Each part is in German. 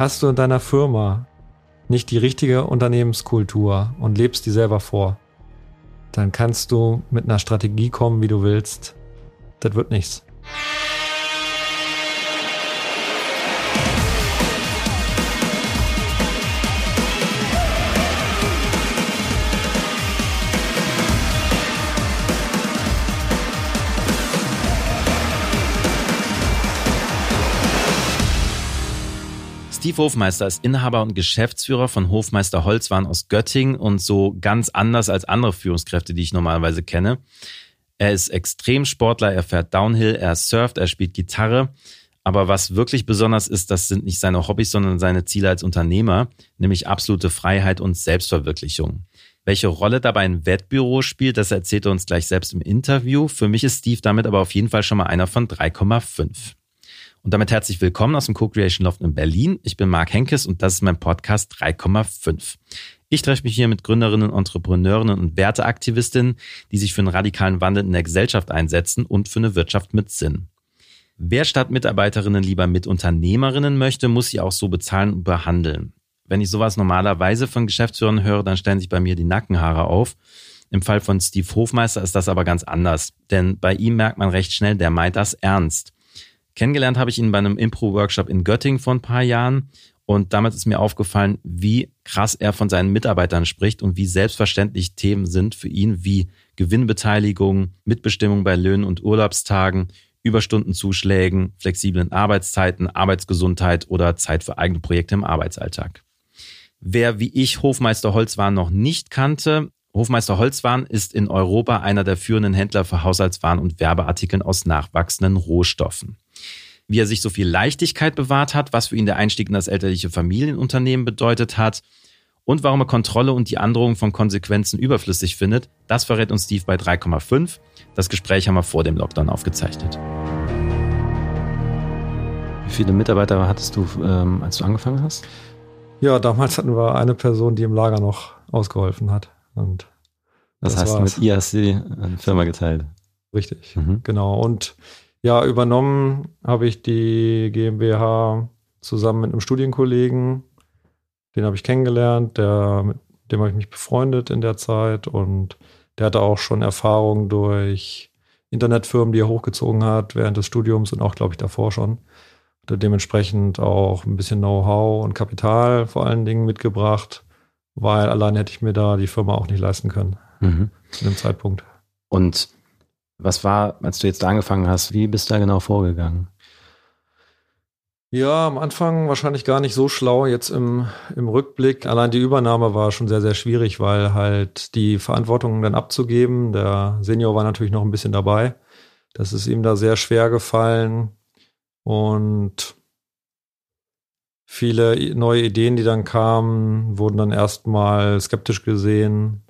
Hast du in deiner Firma nicht die richtige Unternehmenskultur und lebst die selber vor, dann kannst du mit einer Strategie kommen, wie du willst. Das wird nichts. Steve Hofmeister ist Inhaber und Geschäftsführer von Hofmeister Holzwaren aus Göttingen und so ganz anders als andere Führungskräfte, die ich normalerweise kenne. Er ist Extremsportler, er fährt Downhill, er surft, er spielt Gitarre. Aber was wirklich besonders ist, das sind nicht seine Hobbys, sondern seine Ziele als Unternehmer, nämlich absolute Freiheit und Selbstverwirklichung. Welche Rolle dabei ein Wettbüro spielt, das erzählt er uns gleich selbst im Interview. Für mich ist Steve damit aber auf jeden Fall schon mal einer von 3,5. Und damit herzlich willkommen aus dem Co-Creation Loft in Berlin. Ich bin Marc Henkes und das ist mein Podcast 3,5. Ich treffe mich hier mit Gründerinnen, Entrepreneurinnen und Werteaktivistinnen, die sich für einen radikalen Wandel in der Gesellschaft einsetzen und für eine Wirtschaft mit Sinn. Wer statt Mitarbeiterinnen lieber mit Unternehmerinnen möchte, muss sie auch so bezahlen und behandeln. Wenn ich sowas normalerweise von Geschäftsführern höre, dann stellen sich bei mir die Nackenhaare auf. Im Fall von Steve Hofmeister ist das aber ganz anders, denn bei ihm merkt man recht schnell, der meint das ernst. Kennengelernt habe ich ihn bei einem Impro-Workshop in Göttingen vor ein paar Jahren. Und damals ist mir aufgefallen, wie krass er von seinen Mitarbeitern spricht und wie selbstverständlich Themen sind für ihn wie Gewinnbeteiligung, Mitbestimmung bei Löhnen und Urlaubstagen, Überstundenzuschlägen, flexiblen Arbeitszeiten, Arbeitsgesundheit oder Zeit für eigene Projekte im Arbeitsalltag. Wer wie ich Hofmeister Holzwaren noch nicht kannte, Hofmeister Holzwaren ist in Europa einer der führenden Händler für Haushaltswaren und Werbeartikeln aus nachwachsenden Rohstoffen wie er sich so viel Leichtigkeit bewahrt hat, was für ihn der Einstieg in das elterliche Familienunternehmen bedeutet hat und warum er Kontrolle und die Androhung von Konsequenzen überflüssig findet, das verrät uns Steve bei 3,5. Das Gespräch haben wir vor dem Lockdown aufgezeichnet. Wie viele Mitarbeiter hattest du, ähm, als du angefangen hast? Ja, damals hatten wir eine Person, die im Lager noch ausgeholfen hat. Und das, das heißt, war's. mit ihr hast du die Firma geteilt. Richtig, mhm. genau. Und ja, übernommen habe ich die GmbH zusammen mit einem Studienkollegen. Den habe ich kennengelernt, der, mit dem habe ich mich befreundet in der Zeit und der hatte auch schon Erfahrung durch Internetfirmen, die er hochgezogen hat während des Studiums und auch, glaube ich, davor schon. Hatte dementsprechend auch ein bisschen Know-how und Kapital vor allen Dingen mitgebracht, weil allein hätte ich mir da die Firma auch nicht leisten können mhm. zu dem Zeitpunkt. Und was war, als du jetzt da angefangen hast, wie bist du da genau vorgegangen? Ja, am Anfang wahrscheinlich gar nicht so schlau. Jetzt im, im Rückblick, allein die Übernahme war schon sehr, sehr schwierig, weil halt die Verantwortung dann abzugeben, der Senior war natürlich noch ein bisschen dabei. Das ist ihm da sehr schwer gefallen und viele neue Ideen, die dann kamen, wurden dann erstmal skeptisch gesehen.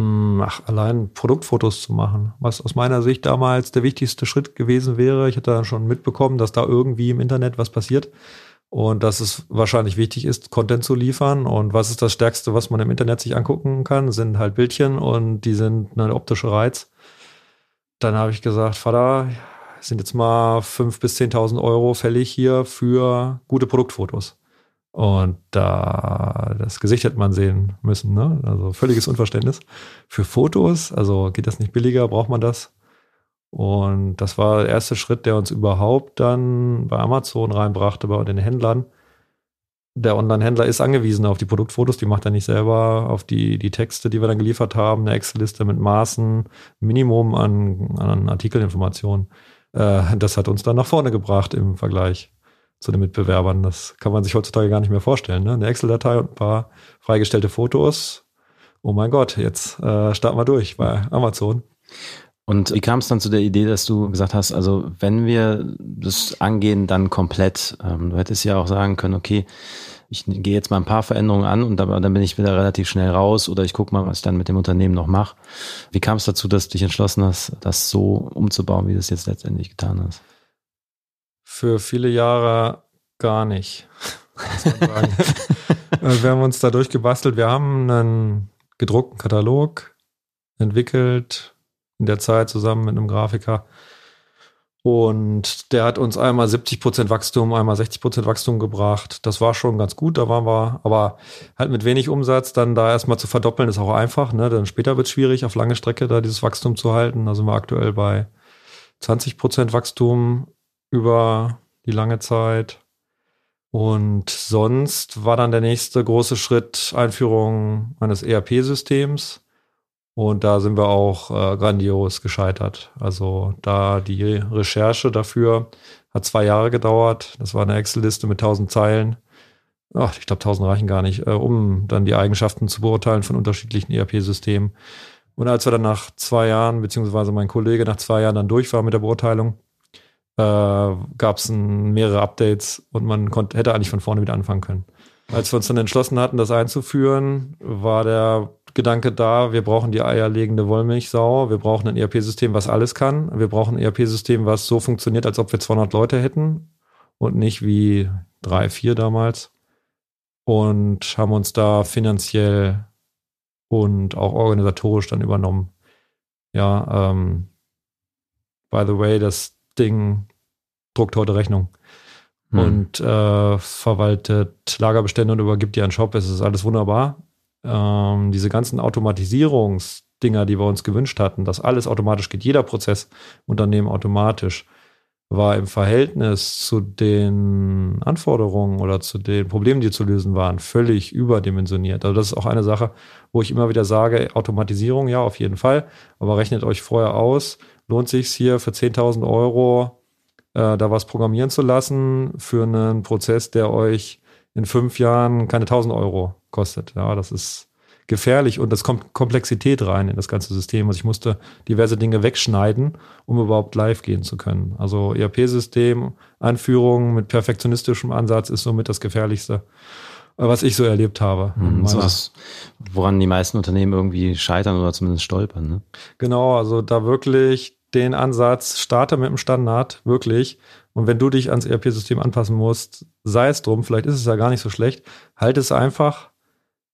Hm, ach, allein Produktfotos zu machen, was aus meiner Sicht damals der wichtigste Schritt gewesen wäre. Ich hatte schon mitbekommen, dass da irgendwie im Internet was passiert und dass es wahrscheinlich wichtig ist, Content zu liefern. Und was ist das Stärkste, was man im Internet sich angucken kann, sind halt Bildchen und die sind eine optische Reiz. Dann habe ich gesagt, Vater, sind jetzt mal fünf bis zehntausend Euro fällig hier für gute Produktfotos. Und da das Gesicht hätte man sehen müssen, ne? Also völliges Unverständnis. Für Fotos, also geht das nicht billiger, braucht man das? Und das war der erste Schritt, der uns überhaupt dann bei Amazon reinbrachte, bei den Händlern. Der Online-Händler ist angewiesen auf die Produktfotos, die macht er nicht selber, auf die, die Texte, die wir dann geliefert haben, eine Excel-Liste mit Maßen, Minimum an, an Artikelinformationen. Äh, das hat uns dann nach vorne gebracht im Vergleich zu den Mitbewerbern. Das kann man sich heutzutage gar nicht mehr vorstellen. Ne? Eine Excel-Datei und ein paar freigestellte Fotos. Oh mein Gott, jetzt äh, starten wir durch bei Amazon. Und wie kam es dann zu der Idee, dass du gesagt hast, also wenn wir das angehen, dann komplett. Ähm, du hättest ja auch sagen können, okay, ich gehe jetzt mal ein paar Veränderungen an und dann, dann bin ich wieder relativ schnell raus oder ich gucke mal, was ich dann mit dem Unternehmen noch mache. Wie kam es dazu, dass du dich entschlossen hast, das so umzubauen, wie du es jetzt letztendlich getan hast? Für viele Jahre gar nicht. Also wir haben uns da durchgebastelt. Wir haben einen gedruckten Katalog entwickelt, in der Zeit zusammen mit einem Grafiker. Und der hat uns einmal 70 Prozent Wachstum, einmal 60 Prozent Wachstum gebracht. Das war schon ganz gut, da waren wir, aber halt mit wenig Umsatz, dann da erstmal zu verdoppeln, ist auch einfach. Ne? Dann später wird es schwierig, auf lange Strecke da dieses Wachstum zu halten. Da sind wir aktuell bei 20 Prozent Wachstum über die lange Zeit. Und sonst war dann der nächste große Schritt Einführung eines ERP-Systems. Und da sind wir auch äh, grandios gescheitert. Also da die Recherche dafür hat zwei Jahre gedauert. Das war eine Excel-Liste mit tausend Zeilen. Ach, ich glaube, tausend reichen gar nicht, äh, um dann die Eigenschaften zu beurteilen von unterschiedlichen ERP-Systemen. Und als wir dann nach zwei Jahren, beziehungsweise mein Kollege nach zwei Jahren dann durch war mit der Beurteilung, äh, gab es mehrere Updates und man konnte, hätte eigentlich von vorne wieder anfangen können. Als wir uns dann entschlossen hatten, das einzuführen, war der Gedanke da, wir brauchen die eierlegende Wollmilchsau, wir brauchen ein ERP-System, was alles kann, wir brauchen ein ERP-System, was so funktioniert, als ob wir 200 Leute hätten und nicht wie drei, vier damals und haben uns da finanziell und auch organisatorisch dann übernommen. Ja, ähm, by the way, das Ding druckt heute Rechnung hm. und äh, verwaltet Lagerbestände und übergibt die an Shop. Es ist alles wunderbar ähm, diese ganzen Automatisierungsdinger, die wir uns gewünscht hatten, dass alles automatisch geht, jeder Prozess Unternehmen automatisch, war im Verhältnis zu den Anforderungen oder zu den Problemen, die zu lösen waren, völlig überdimensioniert. Also das ist auch eine Sache, wo ich immer wieder sage, Automatisierung, ja, auf jeden Fall, aber rechnet euch vorher aus, lohnt sich hier für 10.000 Euro äh, da was programmieren zu lassen für einen Prozess, der euch in fünf Jahren keine 1000 Euro kostet. Ja, das ist gefährlich und das kommt Komplexität rein in das ganze System. Also ich musste diverse Dinge wegschneiden, um überhaupt live gehen zu können. Also ERP-System, Einführung mit perfektionistischem Ansatz ist somit das gefährlichste, was ich so erlebt habe. Mhm, so das, woran die meisten Unternehmen irgendwie scheitern oder zumindest stolpern. Ne? Genau, also da wirklich den Ansatz, starte mit dem Standard, wirklich, und wenn du dich ans ERP-System anpassen musst, sei es drum, vielleicht ist es ja gar nicht so schlecht, halt es einfach,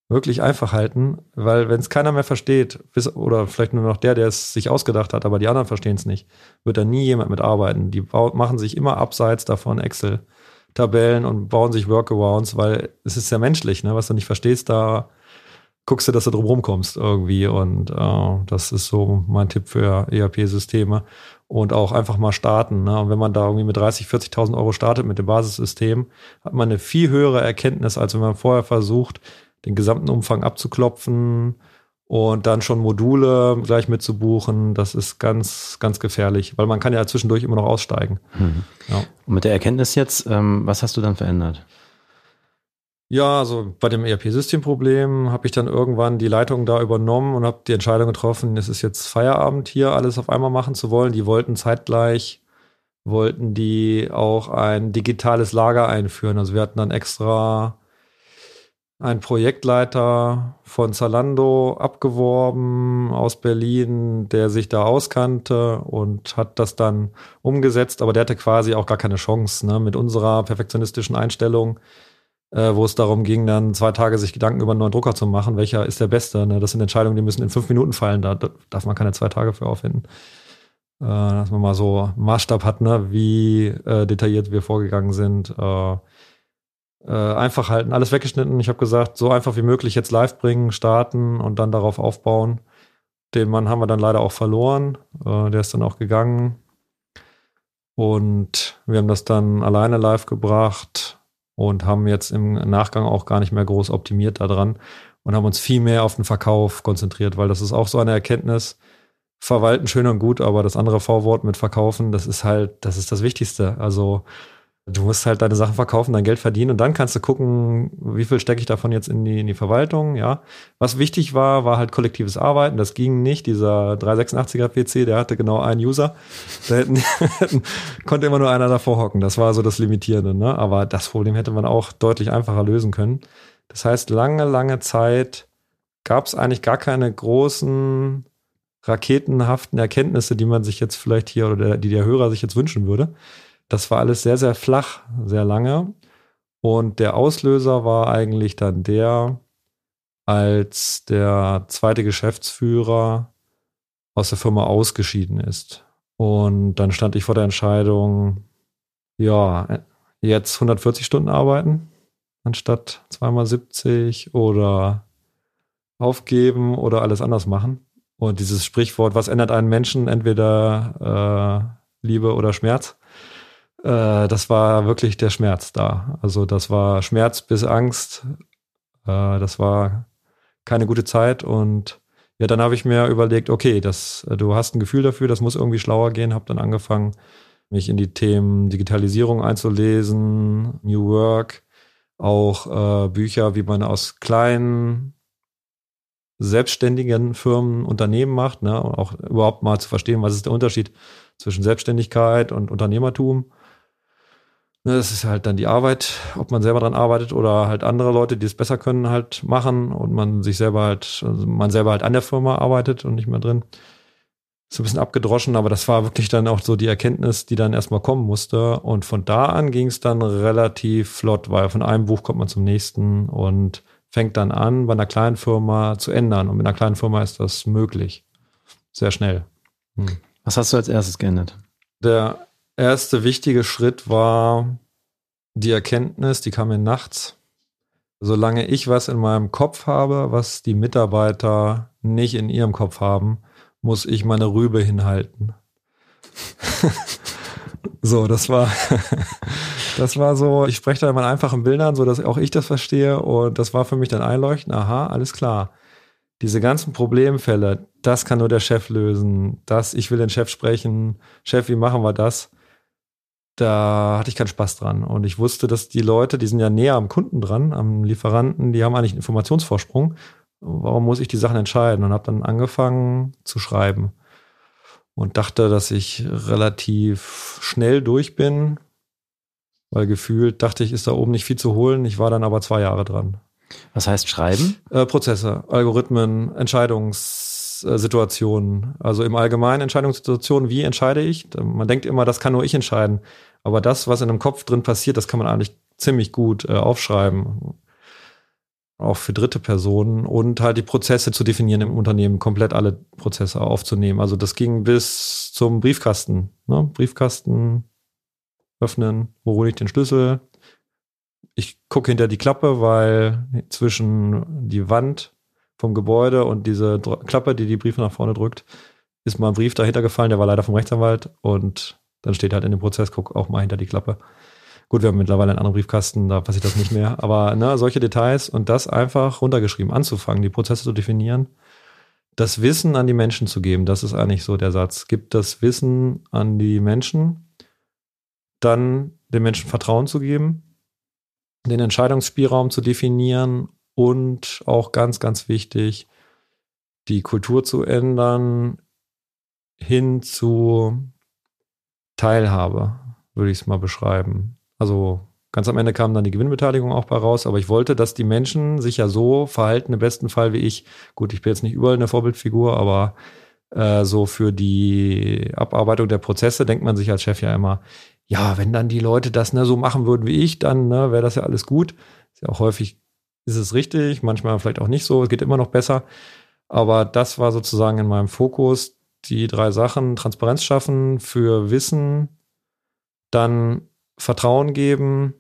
wirklich einfach halten, weil wenn es keiner mehr versteht, bis, oder vielleicht nur noch der, der es sich ausgedacht hat, aber die anderen verstehen es nicht, wird da nie jemand mitarbeiten. Die machen sich immer abseits davon Excel-Tabellen und bauen sich Workarounds, weil es ist ja menschlich, ne? was du nicht verstehst, da guckst du, dass du drum rumkommst irgendwie. Und äh, das ist so mein Tipp für ERP-Systeme und auch einfach mal starten. Ne? Und wenn man da irgendwie mit 30, 40.000 Euro startet mit dem Basissystem, hat man eine viel höhere Erkenntnis, als wenn man vorher versucht, den gesamten Umfang abzuklopfen und dann schon Module gleich mitzubuchen. Das ist ganz, ganz gefährlich, weil man kann ja zwischendurch immer noch aussteigen. Mhm. Ja. Und mit der Erkenntnis jetzt, ähm, was hast du dann verändert? Ja, also bei dem ERP-Systemproblem habe ich dann irgendwann die Leitung da übernommen und habe die Entscheidung getroffen, es ist jetzt Feierabend hier, alles auf einmal machen zu wollen. Die wollten zeitgleich, wollten die auch ein digitales Lager einführen. Also wir hatten dann extra einen Projektleiter von Zalando abgeworben aus Berlin, der sich da auskannte und hat das dann umgesetzt, aber der hatte quasi auch gar keine Chance ne, mit unserer perfektionistischen Einstellung äh, wo es darum ging, dann zwei Tage sich Gedanken über einen neuen Drucker zu machen, welcher ist der beste. Ne? Das sind Entscheidungen, die müssen in fünf Minuten fallen, da darf man keine zwei Tage für aufwenden. Äh, dass man mal so Maßstab hat, ne? wie äh, detailliert wir vorgegangen sind. Äh, äh, einfach halten, alles weggeschnitten. Ich habe gesagt, so einfach wie möglich jetzt live bringen, starten und dann darauf aufbauen. Den Mann haben wir dann leider auch verloren. Äh, der ist dann auch gegangen. Und wir haben das dann alleine live gebracht und haben jetzt im Nachgang auch gar nicht mehr groß optimiert daran und haben uns viel mehr auf den Verkauf konzentriert, weil das ist auch so eine Erkenntnis. Verwalten schön und gut, aber das andere V-Wort mit verkaufen, das ist halt, das ist das Wichtigste. Also Du musst halt deine Sachen verkaufen, dein Geld verdienen und dann kannst du gucken, wie viel stecke ich davon jetzt in die, in die Verwaltung, ja. Was wichtig war, war halt kollektives Arbeiten. Das ging nicht. Dieser 386er PC, der hatte genau einen User. Da hätten, konnte immer nur einer davor hocken. Das war so das Limitierende, ne. Aber das Problem hätte man auch deutlich einfacher lösen können. Das heißt, lange, lange Zeit gab es eigentlich gar keine großen raketenhaften Erkenntnisse, die man sich jetzt vielleicht hier oder der, die der Hörer sich jetzt wünschen würde. Das war alles sehr, sehr flach, sehr lange. Und der Auslöser war eigentlich dann der, als der zweite Geschäftsführer aus der Firma ausgeschieden ist. Und dann stand ich vor der Entscheidung, ja, jetzt 140 Stunden arbeiten anstatt zweimal 70 oder aufgeben oder alles anders machen. Und dieses Sprichwort, was ändert einen Menschen, entweder äh, Liebe oder Schmerz, äh, das war wirklich der Schmerz da. Also das war Schmerz bis Angst. Äh, das war keine gute Zeit und ja, dann habe ich mir überlegt, okay, das, du hast ein Gefühl dafür, das muss irgendwie schlauer gehen, habe dann angefangen, mich in die Themen Digitalisierung einzulesen, New Work, auch äh, Bücher, wie man aus kleinen selbstständigen Firmen Unternehmen macht, ne, und auch überhaupt mal zu verstehen, was ist der Unterschied zwischen Selbstständigkeit und Unternehmertum. Ne, das ist halt dann die Arbeit, ob man selber dran arbeitet oder halt andere Leute, die es besser können, halt machen und man sich selber halt, also man selber halt an der Firma arbeitet und nicht mehr drin. So ein bisschen abgedroschen, aber das war wirklich dann auch so die Erkenntnis, die dann erstmal kommen musste. Und von da an ging es dann relativ flott, weil von einem Buch kommt man zum nächsten und fängt dann an, bei einer kleinen Firma zu ändern. Und mit einer kleinen Firma ist das möglich. Sehr schnell. Hm. Was hast du als erstes geändert? Der erste wichtige Schritt war die Erkenntnis, die kam mir nachts. Solange ich was in meinem Kopf habe, was die Mitarbeiter nicht in ihrem Kopf haben, muss ich meine Rübe hinhalten. so, das war, das war so, ich spreche da in einfachen Bildern, so dass auch ich das verstehe und das war für mich dann einleuchten, aha, alles klar diese ganzen Problemfälle, das kann nur der Chef lösen. Das, ich will den Chef sprechen. Chef, wie machen wir das? Da hatte ich keinen Spaß dran. Und ich wusste, dass die Leute, die sind ja näher am Kunden dran, am Lieferanten, die haben eigentlich einen Informationsvorsprung. Warum muss ich die Sachen entscheiden? Und habe dann angefangen zu schreiben. Und dachte, dass ich relativ schnell durch bin, weil gefühlt dachte ich, ist da oben nicht viel zu holen. Ich war dann aber zwei Jahre dran. Was heißt schreiben? Äh, Prozesse, Algorithmen, Entscheidungssituationen. Also im Allgemeinen Entscheidungssituationen, wie entscheide ich? Man denkt immer, das kann nur ich entscheiden. Aber das, was in einem Kopf drin passiert, das kann man eigentlich ziemlich gut äh, aufschreiben. Auch für dritte Personen und halt die Prozesse zu definieren im Unternehmen, komplett alle Prozesse aufzunehmen. Also das ging bis zum Briefkasten. Ne? Briefkasten öffnen, wo hole ich den Schlüssel, ich gucke hinter die Klappe, weil zwischen die Wand vom Gebäude und diese Klappe, die die Briefe nach vorne drückt, ist mal ein Brief dahinter gefallen, der war leider vom Rechtsanwalt und dann steht halt in dem Prozess, guck auch mal hinter die Klappe. Gut, wir haben mittlerweile einen anderen Briefkasten, da passiert das nicht mehr. Aber ne, solche Details und das einfach runtergeschrieben, anzufangen, die Prozesse zu definieren, das Wissen an die Menschen zu geben, das ist eigentlich so der Satz. Gibt das Wissen an die Menschen, dann den Menschen Vertrauen zu geben den Entscheidungsspielraum zu definieren und auch ganz, ganz wichtig, die Kultur zu ändern hin zu Teilhabe, würde ich es mal beschreiben. Also ganz am Ende kam dann die Gewinnbeteiligung auch bei raus, aber ich wollte, dass die Menschen sich ja so verhalten, im besten Fall wie ich. Gut, ich bin jetzt nicht überall eine Vorbildfigur, aber äh, so für die Abarbeitung der Prozesse denkt man sich als Chef ja immer, ja, wenn dann die Leute das ne, so machen würden wie ich, dann ne, wäre das ja alles gut. Ist ja auch häufig ist es richtig, manchmal vielleicht auch nicht so, es geht immer noch besser. Aber das war sozusagen in meinem Fokus, die drei Sachen, Transparenz schaffen für Wissen, dann Vertrauen geben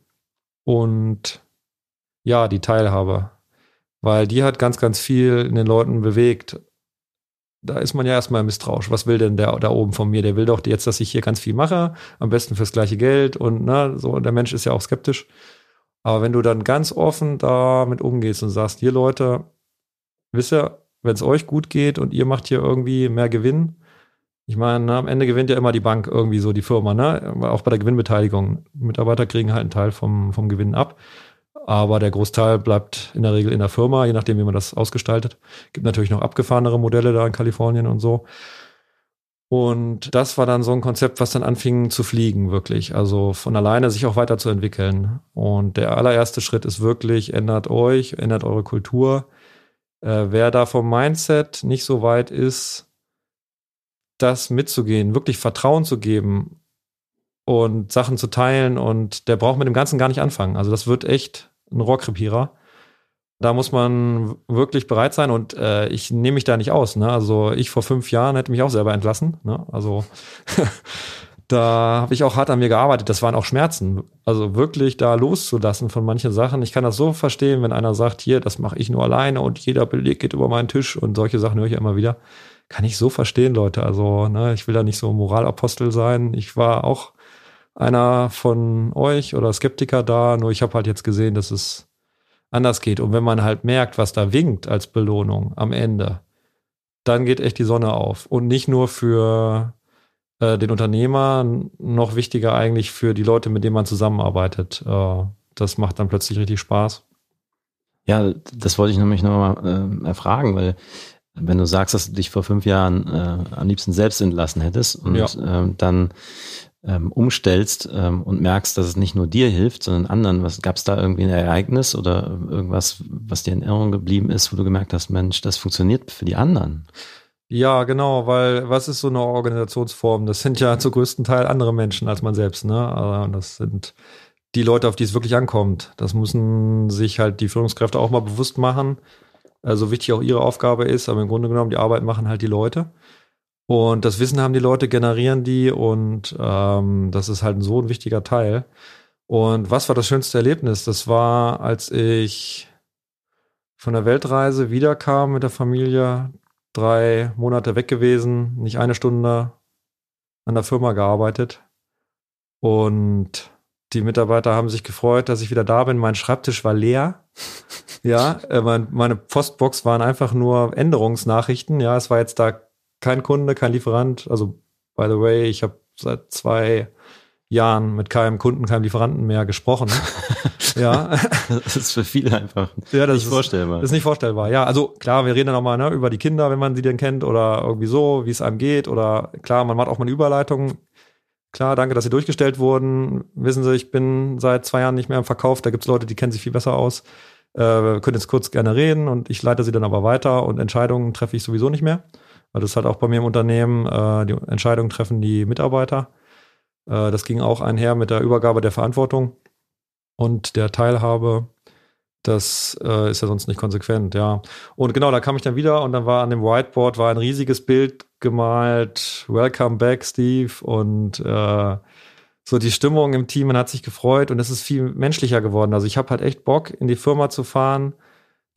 und ja, die Teilhabe. Weil die hat ganz, ganz viel in den Leuten bewegt da ist man ja erstmal misstrauisch. Was will denn der da oben von mir? Der will doch jetzt, dass ich hier ganz viel mache, am besten fürs gleiche Geld und na, so, und der Mensch ist ja auch skeptisch. Aber wenn du dann ganz offen damit umgehst und sagst, hier Leute, wisst ihr, wenn es euch gut geht und ihr macht hier irgendwie mehr Gewinn, ich meine, am Ende gewinnt ja immer die Bank irgendwie so die Firma, ne? Auch bei der Gewinnbeteiligung. Mitarbeiter kriegen halt einen Teil vom, vom Gewinn ab aber der Großteil bleibt in der Regel in der Firma, je nachdem, wie man das ausgestaltet. Gibt natürlich noch abgefahrenere Modelle da in Kalifornien und so. Und das war dann so ein Konzept, was dann anfing zu fliegen, wirklich. Also von alleine sich auch weiterzuentwickeln. Und der allererste Schritt ist wirklich, ändert euch, ändert eure Kultur. Äh, wer da vom Mindset nicht so weit ist, das mitzugehen, wirklich Vertrauen zu geben und Sachen zu teilen und der braucht mit dem Ganzen gar nicht anfangen. Also das wird echt ein Rohrkrepierer. Da muss man wirklich bereit sein und äh, ich nehme mich da nicht aus. Ne? Also ich vor fünf Jahren hätte mich auch selber entlassen. Ne? Also da habe ich auch hart an mir gearbeitet. Das waren auch Schmerzen. Also wirklich da loszulassen von manchen Sachen. Ich kann das so verstehen, wenn einer sagt, hier, das mache ich nur alleine und jeder Beleg geht über meinen Tisch und solche Sachen höre ich ja immer wieder. Kann ich so verstehen, Leute. Also ne, ich will da nicht so Moralapostel sein. Ich war auch einer von euch oder Skeptiker da, nur ich habe halt jetzt gesehen, dass es anders geht. Und wenn man halt merkt, was da winkt als Belohnung am Ende, dann geht echt die Sonne auf. Und nicht nur für äh, den Unternehmer, noch wichtiger eigentlich für die Leute, mit denen man zusammenarbeitet. Äh, das macht dann plötzlich richtig Spaß. Ja, das wollte ich nämlich nochmal äh, erfragen, weil wenn du sagst, dass du dich vor fünf Jahren äh, am liebsten selbst entlassen hättest und ja. ähm, dann ähm, umstellst ähm, und merkst, dass es nicht nur dir hilft, sondern anderen. Was gab es da irgendwie ein Ereignis oder irgendwas, was dir in Erinnerung geblieben ist, wo du gemerkt hast, Mensch, das funktioniert für die anderen? Ja, genau, weil was ist so eine Organisationsform? Das sind ja zu größten Teil andere Menschen als man selbst, ne? Also das sind die Leute, auf die es wirklich ankommt. Das müssen sich halt die Führungskräfte auch mal bewusst machen. Also wichtig auch ihre Aufgabe ist, aber im Grunde genommen die Arbeit machen halt die Leute. Und das Wissen haben die Leute, generieren die und ähm, das ist halt so ein wichtiger Teil. Und was war das schönste Erlebnis? Das war, als ich von der Weltreise wiederkam mit der Familie, drei Monate weg gewesen, nicht eine Stunde an der Firma gearbeitet. Und die Mitarbeiter haben sich gefreut, dass ich wieder da bin. Mein Schreibtisch war leer. ja, äh, mein, meine Postbox waren einfach nur Änderungsnachrichten. Ja, es war jetzt da kein Kunde, kein Lieferant. Also, by the way, ich habe seit zwei Jahren mit keinem Kunden, keinem Lieferanten mehr gesprochen. ja. Das ist für viele einfach ja, das nicht ist, vorstellbar. Das ist nicht vorstellbar. Ja, also klar, wir reden dann auch mal ne, über die Kinder, wenn man sie denn kennt oder irgendwie so, wie es einem geht. Oder klar, man macht auch mal eine Überleitung. Klar, danke, dass Sie durchgestellt wurden. Wissen Sie, ich bin seit zwei Jahren nicht mehr im Verkauf. Da gibt's Leute, die kennen sich viel besser aus. Äh, wir können jetzt kurz gerne reden und ich leite sie dann aber weiter und Entscheidungen treffe ich sowieso nicht mehr. Das ist halt auch bei mir im Unternehmen, äh, die Entscheidungen treffen die Mitarbeiter. Äh, das ging auch einher mit der Übergabe der Verantwortung und der Teilhabe. Das äh, ist ja sonst nicht konsequent, ja. Und genau, da kam ich dann wieder und dann war an dem Whiteboard war ein riesiges Bild gemalt. Welcome back, Steve. Und äh, so die Stimmung im Team, man hat sich gefreut und es ist viel menschlicher geworden. Also ich habe halt echt Bock, in die Firma zu fahren,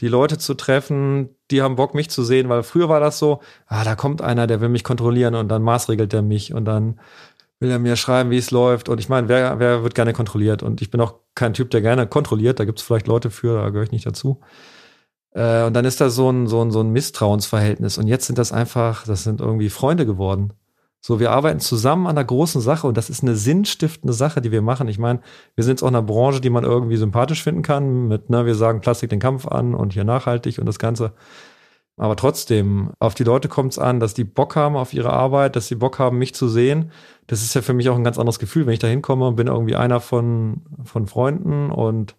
die Leute zu treffen, die haben Bock, mich zu sehen, weil früher war das so, ah, da kommt einer, der will mich kontrollieren und dann maßregelt er mich und dann will er mir schreiben, wie es läuft. Und ich meine, wer, wer wird gerne kontrolliert? Und ich bin auch kein Typ, der gerne kontrolliert. Da gibt es vielleicht Leute für, da gehöre ich nicht dazu. Äh, und dann ist da so ein, so, ein, so ein Misstrauensverhältnis. Und jetzt sind das einfach, das sind irgendwie Freunde geworden. So, wir arbeiten zusammen an einer großen Sache und das ist eine sinnstiftende Sache, die wir machen. Ich meine, wir sind jetzt auch in einer Branche, die man irgendwie sympathisch finden kann. Mit, ne, wir sagen Plastik den Kampf an und hier nachhaltig und das Ganze. Aber trotzdem, auf die Leute kommt es an, dass die Bock haben auf ihre Arbeit, dass sie Bock haben, mich zu sehen. Das ist ja für mich auch ein ganz anderes Gefühl, wenn ich da hinkomme und bin irgendwie einer von, von Freunden und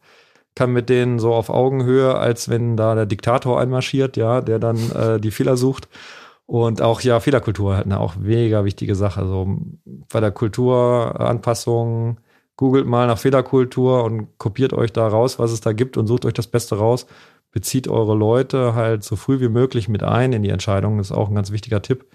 kann mit denen so auf Augenhöhe, als wenn da der Diktator einmarschiert, ja, der dann äh, die Fehler sucht. Und auch ja, Fehlerkultur halt eine auch mega wichtige Sache. So bei der Kulturanpassung, googelt mal nach Fehlerkultur und kopiert euch da raus, was es da gibt und sucht euch das Beste raus bezieht eure Leute halt so früh wie möglich mit ein in die Entscheidung. Das ist auch ein ganz wichtiger Tipp.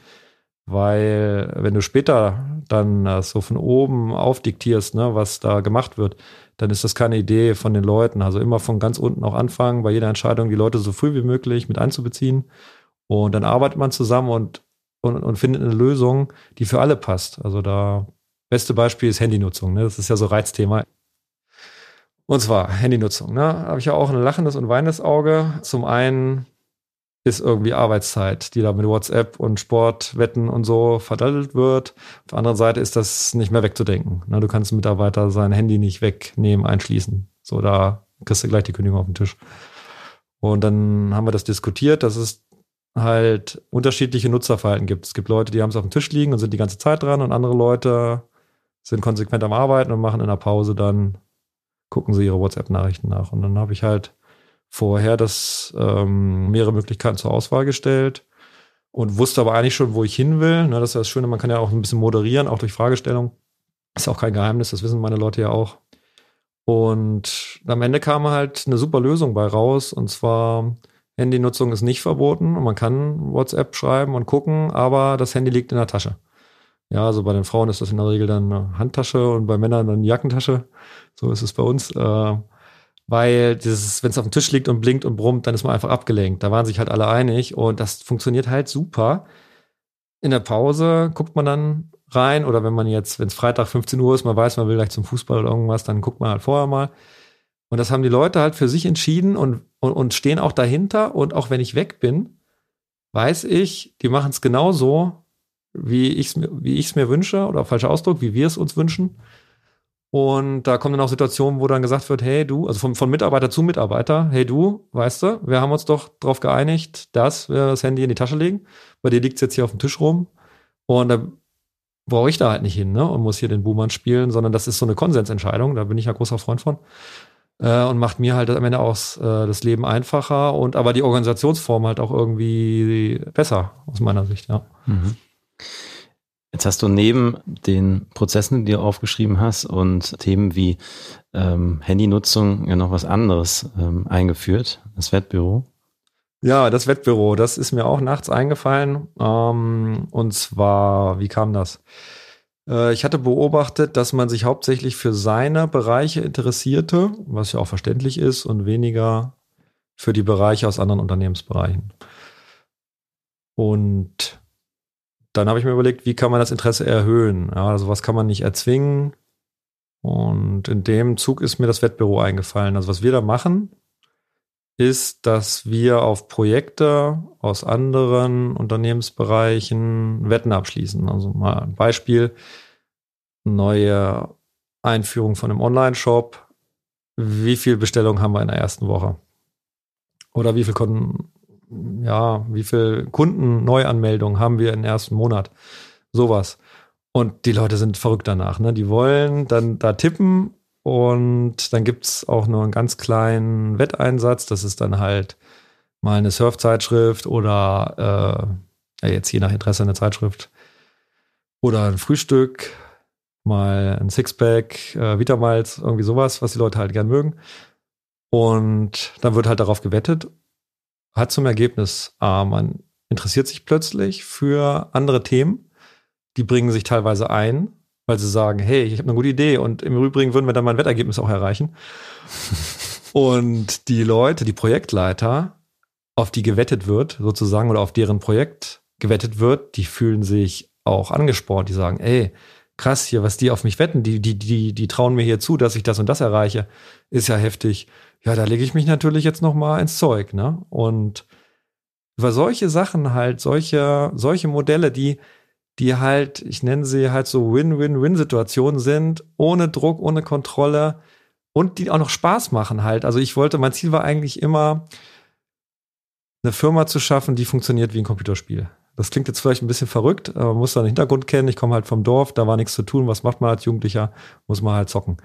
Weil wenn du später dann das so von oben aufdiktierst, ne, was da gemacht wird, dann ist das keine Idee von den Leuten. Also immer von ganz unten auch anfangen, bei jeder Entscheidung die Leute so früh wie möglich mit einzubeziehen. Und dann arbeitet man zusammen und, und, und findet eine Lösung, die für alle passt. Also da beste Beispiel ist Handynutzung. Ne? Das ist ja so Reizthema. Und zwar Handynutzung. Ne? Habe ich ja auch ein lachendes und weinendes Auge. Zum einen ist irgendwie Arbeitszeit, die da mit WhatsApp und Sportwetten und so verdattelt wird. Auf der anderen Seite ist das nicht mehr wegzudenken. Ne? Du kannst Mitarbeiter sein Handy nicht wegnehmen, einschließen. So, da kriegst du gleich die Kündigung auf den Tisch. Und dann haben wir das diskutiert, dass es halt unterschiedliche Nutzerverhalten gibt. Es gibt Leute, die haben es auf dem Tisch liegen und sind die ganze Zeit dran und andere Leute sind konsequent am Arbeiten und machen in der Pause dann gucken sie ihre WhatsApp-Nachrichten nach. Und dann habe ich halt vorher das ähm, mehrere Möglichkeiten zur Auswahl gestellt und wusste aber eigentlich schon, wo ich hin will. Ne, das ist das Schöne, man kann ja auch ein bisschen moderieren, auch durch Fragestellung. Ist auch kein Geheimnis, das wissen meine Leute ja auch. Und am Ende kam halt eine super Lösung bei raus und zwar Handynutzung ist nicht verboten und man kann WhatsApp schreiben und gucken, aber das Handy liegt in der Tasche. Ja, also bei den Frauen ist das in der Regel dann eine Handtasche und bei Männern dann eine Jackentasche. So ist es bei uns. Äh, weil dieses, wenn es auf dem Tisch liegt und blinkt und brummt, dann ist man einfach abgelenkt. Da waren sich halt alle einig und das funktioniert halt super. In der Pause guckt man dann rein oder wenn man jetzt, wenn es Freitag 15 Uhr ist, man weiß, man will gleich zum Fußball oder irgendwas, dann guckt man halt vorher mal. Und das haben die Leute halt für sich entschieden und, und, und stehen auch dahinter. Und auch wenn ich weg bin, weiß ich, die machen es genauso, wie ich es mir, wie mir wünsche, oder falscher Ausdruck, wie wir es uns wünschen. Und da kommen dann auch Situationen, wo dann gesagt wird, hey du, also von, von Mitarbeiter zu Mitarbeiter, hey du, weißt du, wir haben uns doch darauf geeinigt, dass wir das Handy in die Tasche legen. Bei dir liegt es jetzt hier auf dem Tisch rum. Und da brauche ich da halt nicht hin ne, und muss hier den Buhmann spielen, sondern das ist so eine Konsensentscheidung, da bin ich ja großer Freund von. Äh, und macht mir halt am Ende auch äh, das Leben einfacher und aber die Organisationsform halt auch irgendwie besser, aus meiner Sicht, ja. Mhm. Jetzt hast du neben den Prozessen, die du aufgeschrieben hast und Themen wie ähm, Handynutzung ja noch was anderes ähm, eingeführt, das Wettbüro. Ja, das Wettbüro, das ist mir auch nachts eingefallen. Ähm, und zwar, wie kam das? Äh, ich hatte beobachtet, dass man sich hauptsächlich für seine Bereiche interessierte, was ja auch verständlich ist, und weniger für die Bereiche aus anderen Unternehmensbereichen. Und dann habe ich mir überlegt, wie kann man das Interesse erhöhen? Also was kann man nicht erzwingen? Und in dem Zug ist mir das Wettbüro eingefallen. Also was wir da machen, ist, dass wir auf Projekte aus anderen Unternehmensbereichen Wetten abschließen. Also mal ein Beispiel, neue Einführung von einem Online-Shop. Wie viel Bestellungen haben wir in der ersten Woche? Oder wie viel Kunden, ja, wie viel Kunden-Neuanmeldungen haben wir im ersten Monat? Sowas. Und die Leute sind verrückt danach. Ne? Die wollen dann da tippen und dann gibt's auch nur einen ganz kleinen Wetteinsatz. Das ist dann halt mal eine Surfzeitschrift oder äh, ja, jetzt je nach Interesse eine Zeitschrift oder ein Frühstück, mal ein Sixpack, äh, Vitamals, irgendwie sowas, was die Leute halt gern mögen. Und dann wird halt darauf gewettet, hat zum Ergebnis, ah, man interessiert sich plötzlich für andere Themen, die bringen sich teilweise ein, weil sie sagen, hey, ich habe eine gute Idee und im Übrigen würden wir dann mein Wettergebnis auch erreichen. und die Leute, die Projektleiter, auf die gewettet wird, sozusagen, oder auf deren Projekt gewettet wird, die fühlen sich auch angespornt, die sagen, ey, krass hier, was die auf mich wetten, die, die, die, die trauen mir hier zu, dass ich das und das erreiche, ist ja heftig. Ja, da lege ich mich natürlich jetzt noch mal ins Zeug, ne? Und über solche Sachen halt, solche, solche Modelle, die, die halt, ich nenne sie halt so Win-Win-Win-Situationen sind, ohne Druck, ohne Kontrolle und die auch noch Spaß machen halt. Also ich wollte, mein Ziel war eigentlich immer, eine Firma zu schaffen, die funktioniert wie ein Computerspiel. Das klingt jetzt vielleicht ein bisschen verrückt, aber man muss da den Hintergrund kennen. Ich komme halt vom Dorf, da war nichts zu tun. Was macht man als Jugendlicher? Muss man halt zocken.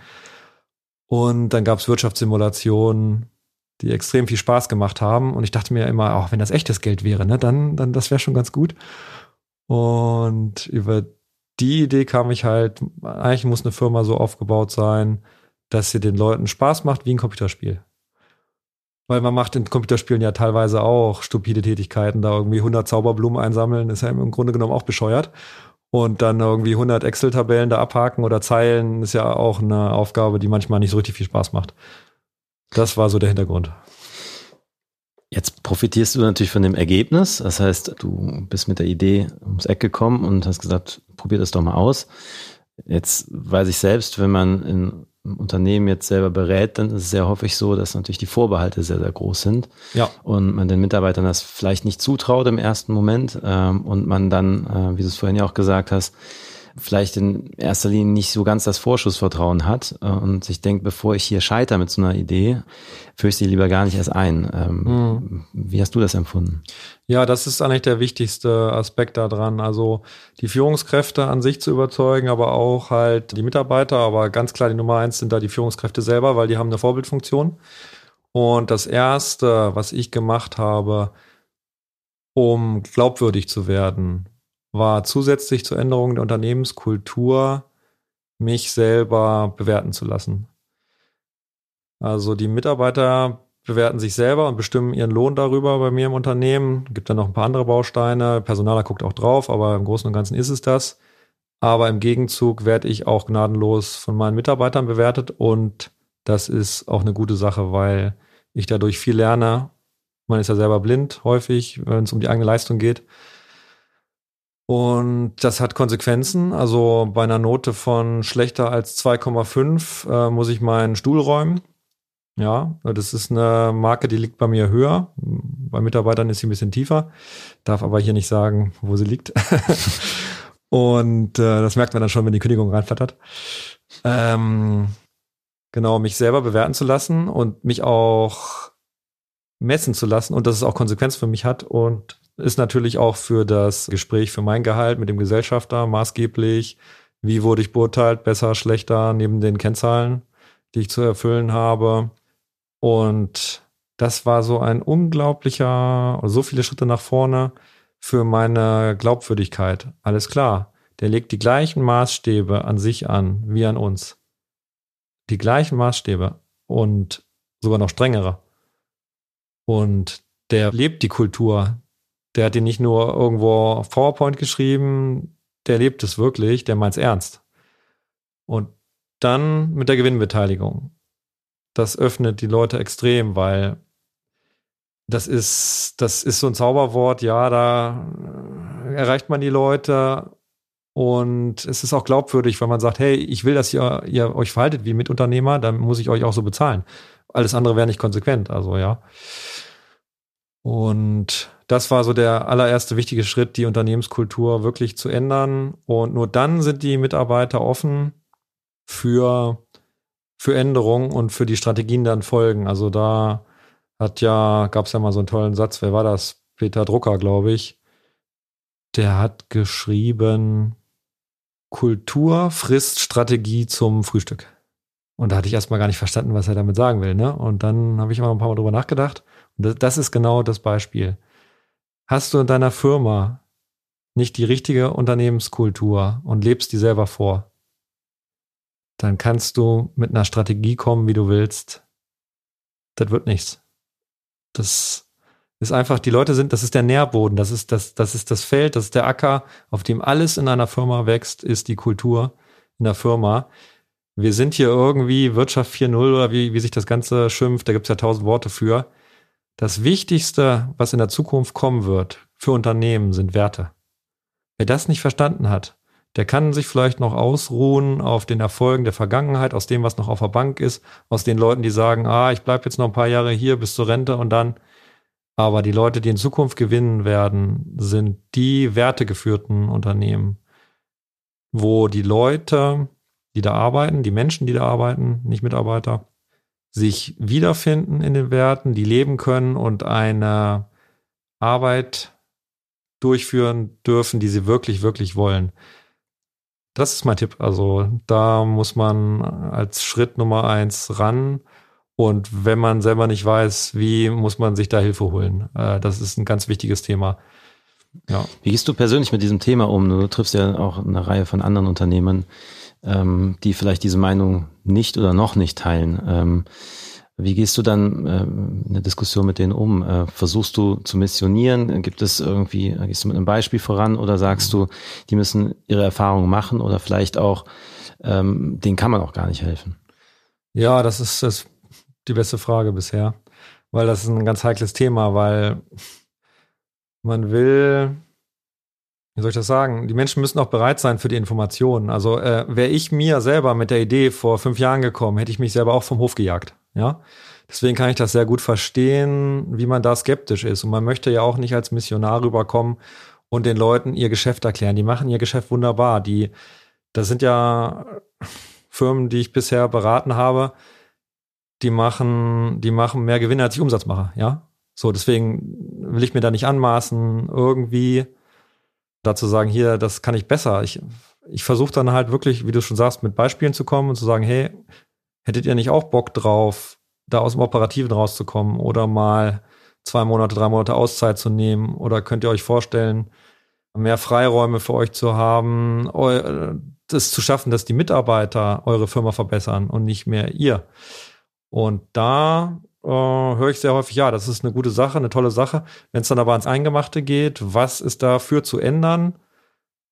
Und dann gab es Wirtschaftssimulationen, die extrem viel Spaß gemacht haben. Und ich dachte mir immer, auch wenn das echtes Geld wäre, ne, dann, dann das wäre schon ganz gut. Und über die Idee kam ich halt, eigentlich muss eine Firma so aufgebaut sein, dass sie den Leuten Spaß macht wie ein Computerspiel. Weil man macht in Computerspielen ja teilweise auch stupide Tätigkeiten, da irgendwie 100 Zauberblumen einsammeln, ist ja im Grunde genommen auch bescheuert. Und dann irgendwie 100 Excel-Tabellen da abhaken oder Zeilen ist ja auch eine Aufgabe, die manchmal nicht so richtig viel Spaß macht. Das war so der Hintergrund. Jetzt profitierst du natürlich von dem Ergebnis. Das heißt, du bist mit der Idee ums Eck gekommen und hast gesagt, probier das doch mal aus. Jetzt weiß ich selbst, wenn man in Unternehmen jetzt selber berät, dann ist es sehr häufig so, dass natürlich die Vorbehalte sehr, sehr groß sind. Ja. Und man den Mitarbeitern das vielleicht nicht zutraut im ersten Moment ähm, und man dann, äh, wie du es vorhin ja auch gesagt hast, vielleicht in erster Linie nicht so ganz das Vorschussvertrauen hat äh, und sich denkt, bevor ich hier scheitere mit so einer Idee, führe ich sie lieber gar nicht erst ein. Ähm, mhm. Wie hast du das empfunden? Ja, das ist eigentlich der wichtigste Aspekt daran. Also die Führungskräfte an sich zu überzeugen, aber auch halt die Mitarbeiter. Aber ganz klar, die Nummer eins sind da die Führungskräfte selber, weil die haben eine Vorbildfunktion. Und das erste, was ich gemacht habe, um glaubwürdig zu werden, war zusätzlich zur Änderung der Unternehmenskultur, mich selber bewerten zu lassen. Also die Mitarbeiter bewerten sich selber und bestimmen ihren Lohn darüber bei mir im Unternehmen. Gibt dann noch ein paar andere Bausteine. Personaler guckt auch drauf, aber im Großen und Ganzen ist es das. Aber im Gegenzug werde ich auch gnadenlos von meinen Mitarbeitern bewertet und das ist auch eine gute Sache, weil ich dadurch viel lerne. Man ist ja selber blind häufig, wenn es um die eigene Leistung geht. Und das hat Konsequenzen. Also bei einer Note von schlechter als 2,5 äh, muss ich meinen Stuhl räumen. Ja, das ist eine Marke, die liegt bei mir höher. Bei Mitarbeitern ist sie ein bisschen tiefer. Darf aber hier nicht sagen, wo sie liegt. Und äh, das merkt man dann schon, wenn die Kündigung reinflattert. Ähm, genau, mich selber bewerten zu lassen und mich auch messen zu lassen und dass es auch Konsequenzen für mich hat und ist natürlich auch für das Gespräch für mein Gehalt mit dem Gesellschafter maßgeblich. Wie wurde ich beurteilt? Besser, schlechter, neben den Kennzahlen, die ich zu erfüllen habe. Und das war so ein unglaublicher, so viele Schritte nach vorne für meine Glaubwürdigkeit. Alles klar. Der legt die gleichen Maßstäbe an sich an wie an uns. Die gleichen Maßstäbe und sogar noch strengere. Und der lebt die Kultur. Der hat die nicht nur irgendwo PowerPoint geschrieben, der lebt es wirklich, der meint es ernst. Und dann mit der Gewinnbeteiligung. Das öffnet die Leute extrem, weil das ist, das ist so ein Zauberwort, ja, da erreicht man die Leute und es ist auch glaubwürdig, wenn man sagt, hey, ich will, dass ihr, ihr euch verhaltet wie Mitunternehmer, dann muss ich euch auch so bezahlen. Alles andere wäre nicht konsequent, also ja. Und das war so der allererste wichtige Schritt, die Unternehmenskultur wirklich zu ändern. Und nur dann sind die Mitarbeiter offen für, für Änderungen und für die Strategien dann folgen. Also da hat ja, gab es ja mal so einen tollen Satz, wer war das? Peter Drucker, glaube ich. Der hat geschrieben, Kultur frisst Strategie zum Frühstück. Und da hatte ich erstmal gar nicht verstanden, was er damit sagen will. Ne? Und dann habe ich mal ein paar Mal drüber nachgedacht. Und das ist genau das Beispiel. Hast du in deiner Firma nicht die richtige Unternehmenskultur und lebst die selber vor, dann kannst du mit einer Strategie kommen, wie du willst. Das wird nichts. Das ist einfach, die Leute sind, das ist der Nährboden, das ist das, das ist das Feld, das ist der Acker, auf dem alles in einer Firma wächst, ist die Kultur in der Firma. Wir sind hier irgendwie Wirtschaft 4.0 oder wie, wie sich das Ganze schimpft, da gibt es ja tausend Worte für. Das Wichtigste, was in der Zukunft kommen wird für Unternehmen, sind Werte. Wer das nicht verstanden hat, der kann sich vielleicht noch ausruhen auf den Erfolgen der Vergangenheit, aus dem, was noch auf der Bank ist, aus den Leuten, die sagen, ah, ich bleibe jetzt noch ein paar Jahre hier bis zur Rente und dann. Aber die Leute, die in Zukunft gewinnen werden, sind die wertegeführten Unternehmen, wo die Leute, die da arbeiten, die Menschen, die da arbeiten, nicht Mitarbeiter, sich wiederfinden in den Werten, die leben können und eine Arbeit durchführen dürfen, die sie wirklich, wirklich wollen. Das ist mein Tipp. Also da muss man als Schritt Nummer eins ran. Und wenn man selber nicht weiß, wie, muss man sich da Hilfe holen. Äh, das ist ein ganz wichtiges Thema. Ja. Wie gehst du persönlich mit diesem Thema um? Du triffst ja auch eine Reihe von anderen Unternehmern, ähm, die vielleicht diese Meinung nicht oder noch nicht teilen. Ähm, wie gehst du dann äh, in der Diskussion mit denen um? Äh, versuchst du zu missionieren? Gibt es irgendwie, gehst du mit einem Beispiel voran oder sagst du, die müssen ihre Erfahrungen machen oder vielleicht auch, ähm, denen kann man auch gar nicht helfen? Ja, das ist das, die beste Frage bisher, weil das ist ein ganz heikles Thema, weil man will, wie soll ich das sagen? Die Menschen müssen auch bereit sein für die Informationen. Also äh, wäre ich mir selber mit der Idee vor fünf Jahren gekommen, hätte ich mich selber auch vom Hof gejagt. Ja, deswegen kann ich das sehr gut verstehen, wie man da skeptisch ist. Und man möchte ja auch nicht als Missionar rüberkommen und den Leuten ihr Geschäft erklären. Die machen ihr Geschäft wunderbar. Die, das sind ja Firmen, die ich bisher beraten habe, die machen, die machen mehr Gewinne, als ich Umsatz mache. Ja, so deswegen will ich mir da nicht anmaßen, irgendwie dazu sagen, hier, das kann ich besser. Ich, ich versuche dann halt wirklich, wie du schon sagst, mit Beispielen zu kommen und zu sagen, hey, Hättet ihr nicht auch Bock drauf, da aus dem Operativen rauszukommen oder mal zwei Monate, drei Monate Auszeit zu nehmen? Oder könnt ihr euch vorstellen, mehr Freiräume für euch zu haben, das zu schaffen, dass die Mitarbeiter eure Firma verbessern und nicht mehr ihr? Und da äh, höre ich sehr häufig, ja, das ist eine gute Sache, eine tolle Sache. Wenn es dann aber ans Eingemachte geht, was ist dafür zu ändern,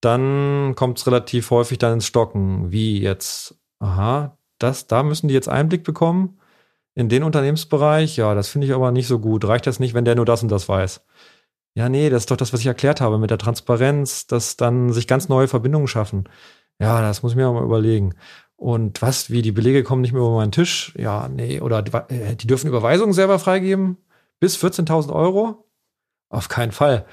dann kommt es relativ häufig dann ins Stocken. Wie jetzt, aha, das, da müssen die jetzt Einblick bekommen in den Unternehmensbereich. Ja, das finde ich aber nicht so gut. Reicht das nicht, wenn der nur das und das weiß? Ja, nee, das ist doch das, was ich erklärt habe mit der Transparenz, dass dann sich ganz neue Verbindungen schaffen. Ja, das muss ich mir mal überlegen. Und was, wie die Belege kommen nicht mehr über meinen Tisch? Ja, nee, oder die, äh, dürfen Überweisungen selber freigeben? Bis 14.000 Euro? Auf keinen Fall.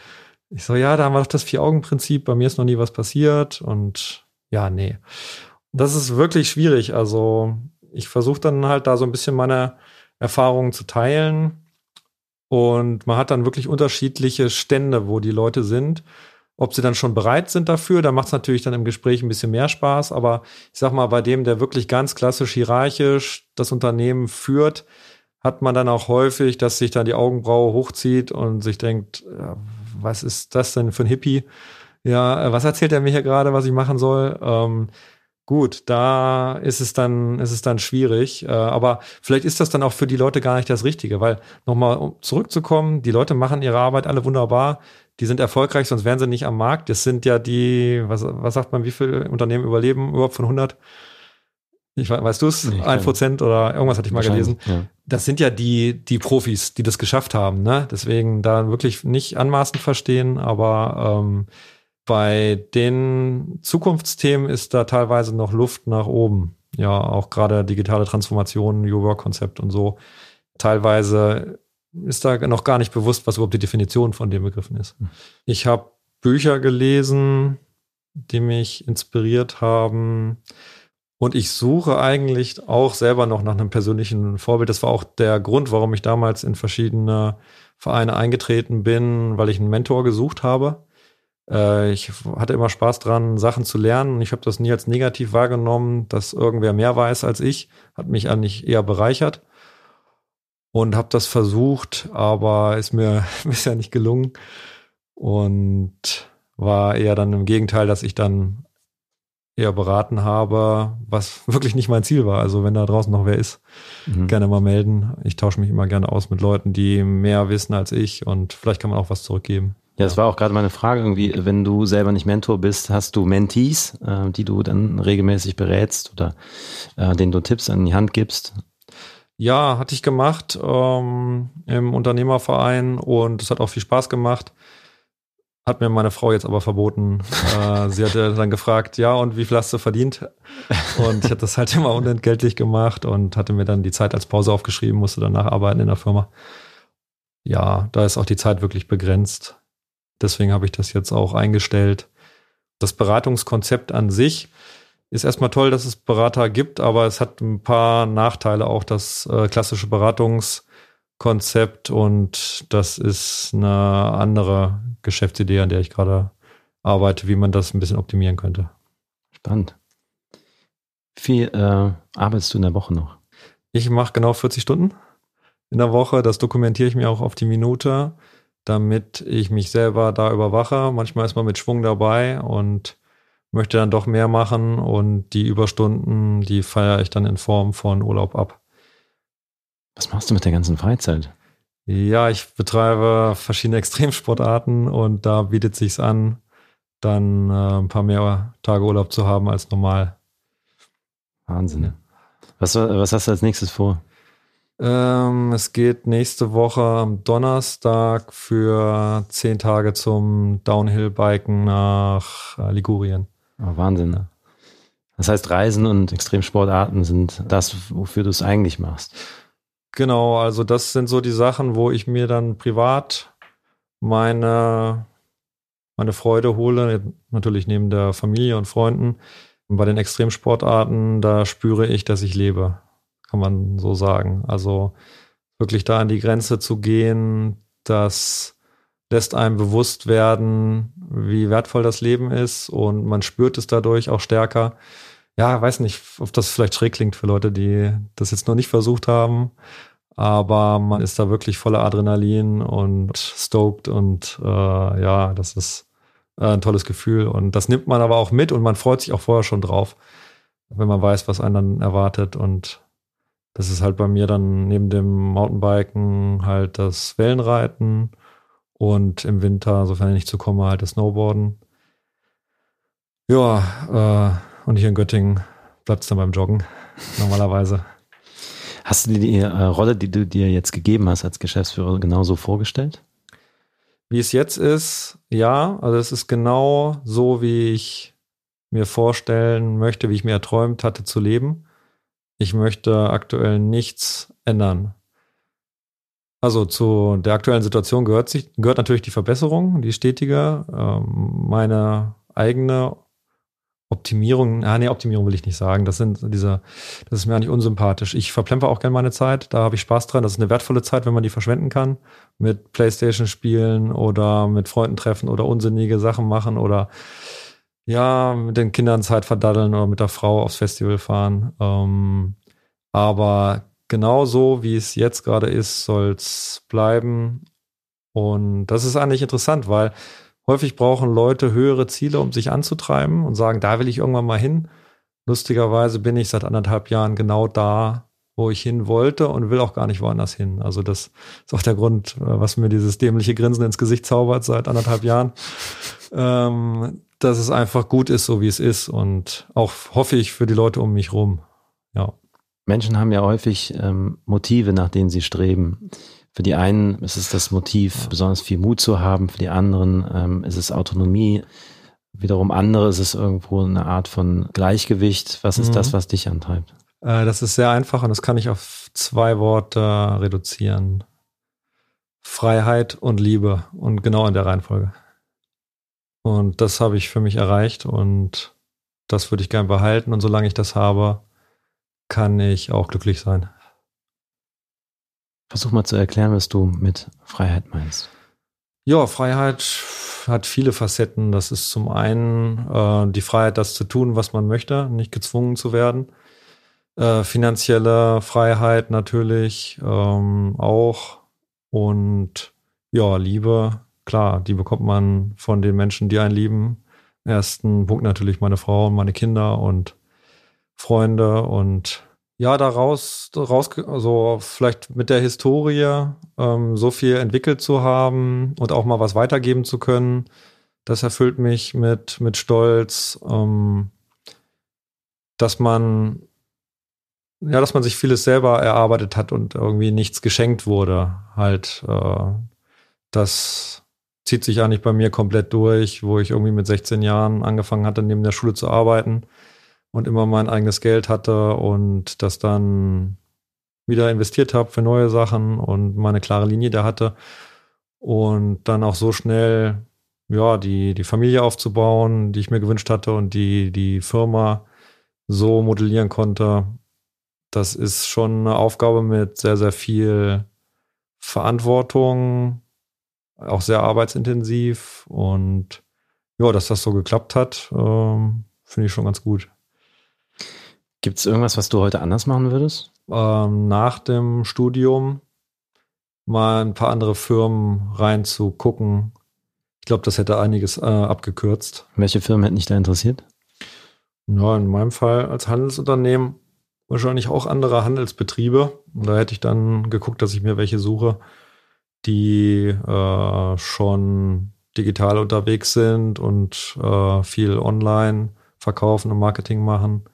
Ich so, ja, da haben wir doch das Vier-Augen-Prinzip. Bei mir ist noch nie was passiert. Und ja, nee. Das ist wirklich schwierig. Also, ich versuche dann halt da so ein bisschen meine Erfahrungen zu teilen. Und man hat dann wirklich unterschiedliche Stände, wo die Leute sind. Ob sie dann schon bereit sind dafür, da macht es natürlich dann im Gespräch ein bisschen mehr Spaß. Aber ich sag mal, bei dem, der wirklich ganz klassisch hierarchisch das Unternehmen führt, hat man dann auch häufig, dass sich dann die Augenbraue hochzieht und sich denkt, was ist das denn für ein Hippie? Ja, äh, was erzählt er mir hier gerade, was ich machen soll? Ähm, gut, da ist es dann, ist es dann schwierig. Äh, aber vielleicht ist das dann auch für die Leute gar nicht das Richtige, weil nochmal um zurückzukommen, die Leute machen ihre Arbeit alle wunderbar die sind erfolgreich, sonst wären sie nicht am Markt. Das sind ja die, was, was sagt man, wie viele Unternehmen überleben überhaupt von 100? Ich, weißt du es? Ein Prozent oder irgendwas hatte ich mal gelesen. Ja. Das sind ja die, die Profis, die das geschafft haben. Ne? Deswegen da wirklich nicht anmaßend verstehen, aber ähm, bei den Zukunftsthemen ist da teilweise noch Luft nach oben. Ja, auch gerade digitale Transformation, New Work-Konzept und so. Teilweise ist da noch gar nicht bewusst, was überhaupt die Definition von den Begriffen ist. Ich habe Bücher gelesen, die mich inspiriert haben. Und ich suche eigentlich auch selber noch nach einem persönlichen Vorbild. Das war auch der Grund, warum ich damals in verschiedene Vereine eingetreten bin, weil ich einen Mentor gesucht habe. Äh, ich hatte immer Spaß dran, Sachen zu lernen. Ich habe das nie als negativ wahrgenommen, dass irgendwer mehr weiß als ich. Hat mich eigentlich eher bereichert und habe das versucht, aber ist mir bisher nicht gelungen und war eher dann im Gegenteil, dass ich dann eher beraten habe, was wirklich nicht mein Ziel war. Also wenn da draußen noch wer ist, mhm. gerne mal melden. Ich tausche mich immer gerne aus mit Leuten, die mehr wissen als ich und vielleicht kann man auch was zurückgeben. Ja, das war auch gerade meine Frage irgendwie, wenn du selber nicht Mentor bist, hast du Mentees, äh, die du dann regelmäßig berätst oder äh, denen du Tipps an die Hand gibst? Ja, hatte ich gemacht ähm, im Unternehmerverein und es hat auch viel Spaß gemacht. Hat mir meine Frau jetzt aber verboten. äh, sie hatte dann gefragt, ja, und wie viel hast du verdient? Und ich hatte das halt immer unentgeltlich gemacht und hatte mir dann die Zeit als Pause aufgeschrieben, musste danach arbeiten in der Firma. Ja, da ist auch die Zeit wirklich begrenzt. Deswegen habe ich das jetzt auch eingestellt. Das Beratungskonzept an sich ist erstmal toll, dass es Berater gibt, aber es hat ein paar Nachteile auch, das äh, klassische Beratungskonzept und das ist eine andere Geschäftsidee, an der ich gerade arbeite, wie man das ein bisschen optimieren könnte. Spannend. Wie viel äh, arbeitest du in der Woche noch? Ich mache genau 40 Stunden in der Woche. Das dokumentiere ich mir auch auf die Minute, damit ich mich selber da überwache. Manchmal ist man mit Schwung dabei und möchte dann doch mehr machen und die Überstunden, die feiere ich dann in Form von Urlaub ab. Was machst du mit der ganzen Freizeit? Ja, ich betreibe verschiedene Extremsportarten und da bietet sich's an, dann äh, ein paar mehr Tage Urlaub zu haben als normal. Wahnsinn. Ja. Was, was hast du als nächstes vor? Ähm, es geht nächste Woche am Donnerstag für zehn Tage zum Downhill-Biken nach äh, Ligurien. Oh, Wahnsinn. Ne? Das heißt, Reisen und Extremsportarten sind das, wofür du es eigentlich machst. Genau, also das sind so die Sachen, wo ich mir dann privat meine, meine Freude hole, natürlich neben der Familie und Freunden. Und bei den Extremsportarten, da spüre ich, dass ich lebe, kann man so sagen. Also wirklich da an die Grenze zu gehen, dass lässt einem bewusst werden, wie wertvoll das Leben ist und man spürt es dadurch auch stärker. Ja, weiß nicht, ob das vielleicht schräg klingt für Leute, die das jetzt noch nicht versucht haben, aber man ist da wirklich voller Adrenalin und stoked und äh, ja, das ist äh, ein tolles Gefühl und das nimmt man aber auch mit und man freut sich auch vorher schon drauf, wenn man weiß, was einen dann erwartet und Das ist halt bei mir dann neben dem Mountainbiken halt das Wellenreiten und im Winter, sofern ich nicht zu komme, halt das Snowboarden. Ja, äh, und hier in Göttingen bleibt es dann beim Joggen normalerweise. Hast du dir die äh, Rolle, die du dir jetzt gegeben hast als Geschäftsführer, genauso vorgestellt? Wie es jetzt ist, ja, also es ist genau so, wie ich mir vorstellen möchte, wie ich mir erträumt hatte zu leben. Ich möchte aktuell nichts ändern. Also zu der aktuellen Situation gehört, sich, gehört natürlich die Verbesserung, die stetige, ähm, meine eigene Optimierung, ah nee, Optimierung will ich nicht sagen. Das sind diese, das ist mir eigentlich unsympathisch. Ich verplemper auch gerne meine Zeit, da habe ich Spaß dran. Das ist eine wertvolle Zeit, wenn man die verschwenden kann. Mit Playstation spielen oder mit Freunden treffen oder unsinnige Sachen machen oder ja, mit den Kindern Zeit verdaddeln oder mit der Frau aufs Festival fahren. Ähm, aber genau so, wie es jetzt gerade ist, soll es bleiben. Und das ist eigentlich interessant, weil Häufig brauchen Leute höhere Ziele, um sich anzutreiben und sagen, da will ich irgendwann mal hin. Lustigerweise bin ich seit anderthalb Jahren genau da, wo ich hin wollte und will auch gar nicht woanders hin. Also das ist auch der Grund, äh, was mir dieses dämliche Grinsen ins Gesicht zaubert seit anderthalb Jahren. Ähm, dass es einfach gut ist, so wie es ist und auch hoffe ich für die Leute um mich rum. Menschen haben ja häufig ähm, Motive, nach denen sie streben. Für die einen ist es das Motiv, besonders viel Mut zu haben. Für die anderen ähm, ist es Autonomie. Wiederum andere ist es irgendwo eine Art von Gleichgewicht. Was ist mhm. das, was dich antreibt? Äh, das ist sehr einfach und das kann ich auf zwei Worte reduzieren. Freiheit und Liebe und genau in der Reihenfolge. Und das habe ich für mich erreicht und das würde ich gern behalten und solange ich das habe, kann ich auch glücklich sein. Versuch mal zu erklären, was du mit Freiheit meinst. Ja, Freiheit hat viele Facetten. Das ist zum einen äh, die Freiheit, das zu tun, was man möchte, nicht gezwungen zu werden. Äh, finanzielle Freiheit natürlich ähm, auch. Und ja, Liebe, klar, die bekommt man von den Menschen, die einen lieben. Ersten Punkt natürlich meine Frau und meine Kinder und Freunde und ja, daraus, daraus, also vielleicht mit der Historie ähm, so viel entwickelt zu haben und auch mal was weitergeben zu können, das erfüllt mich mit, mit Stolz, ähm, dass man, ja, dass man sich vieles selber erarbeitet hat und irgendwie nichts geschenkt wurde. Halt, äh, das zieht sich eigentlich bei mir komplett durch, wo ich irgendwie mit 16 Jahren angefangen hatte, neben der Schule zu arbeiten und immer mein eigenes Geld hatte und das dann wieder investiert habe für neue Sachen und meine klare Linie da hatte und dann auch so schnell ja die die Familie aufzubauen, die ich mir gewünscht hatte und die die Firma so modellieren konnte. Das ist schon eine Aufgabe mit sehr sehr viel Verantwortung, auch sehr arbeitsintensiv und ja, dass das so geklappt hat, ähm, finde ich schon ganz gut. Gibt es irgendwas, was du heute anders machen würdest? Ähm, nach dem Studium mal ein paar andere Firmen reinzugucken. Ich glaube, das hätte einiges äh, abgekürzt. Welche Firmen hätten dich da interessiert? Ja, in meinem Fall als Handelsunternehmen wahrscheinlich auch andere Handelsbetriebe. Und da hätte ich dann geguckt, dass ich mir welche suche, die äh, schon digital unterwegs sind und äh, viel online verkaufen und Marketing machen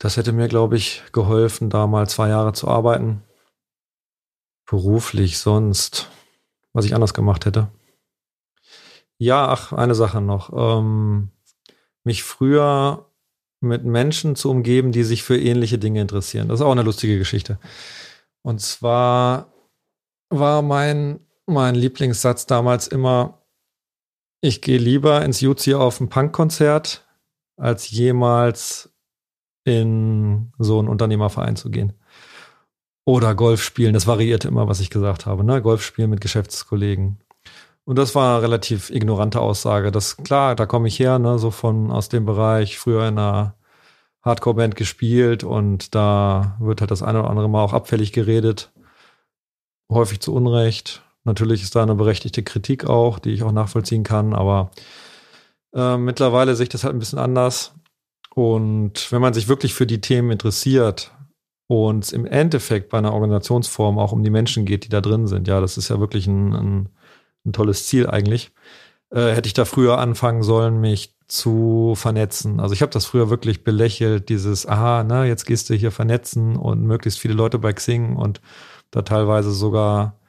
das hätte mir, glaube ich, geholfen, da mal zwei Jahre zu arbeiten. Beruflich sonst, was ich anders gemacht hätte. Ja, ach, eine Sache noch. Ähm, mich früher mit Menschen zu umgeben, die sich für ähnliche Dinge interessieren. Das ist auch eine lustige Geschichte. Und zwar war mein, mein Lieblingssatz damals immer, ich gehe lieber ins Jutzi auf ein Punkkonzert, als jemals in so einen Unternehmerverein zu gehen. Oder Golf spielen, das variierte immer, was ich gesagt habe, ne? Golf spielen mit Geschäftskollegen. Und das war eine relativ ignorante Aussage. Das klar, da komme ich her, ne, so von aus dem Bereich, früher in einer Hardcore-Band gespielt und da wird halt das eine oder andere Mal auch abfällig geredet. Häufig zu Unrecht. Natürlich ist da eine berechtigte Kritik auch, die ich auch nachvollziehen kann, aber äh, mittlerweile sehe ich das halt ein bisschen anders. Und wenn man sich wirklich für die Themen interessiert und im Endeffekt bei einer Organisationsform auch um die Menschen geht, die da drin sind. Ja, das ist ja wirklich ein, ein, ein tolles Ziel eigentlich. Äh, hätte ich da früher anfangen sollen, mich zu vernetzen. Also ich habe das früher wirklich belächelt, dieses, aha, na, jetzt gehst du hier vernetzen und möglichst viele Leute bei Xing und da teilweise sogar,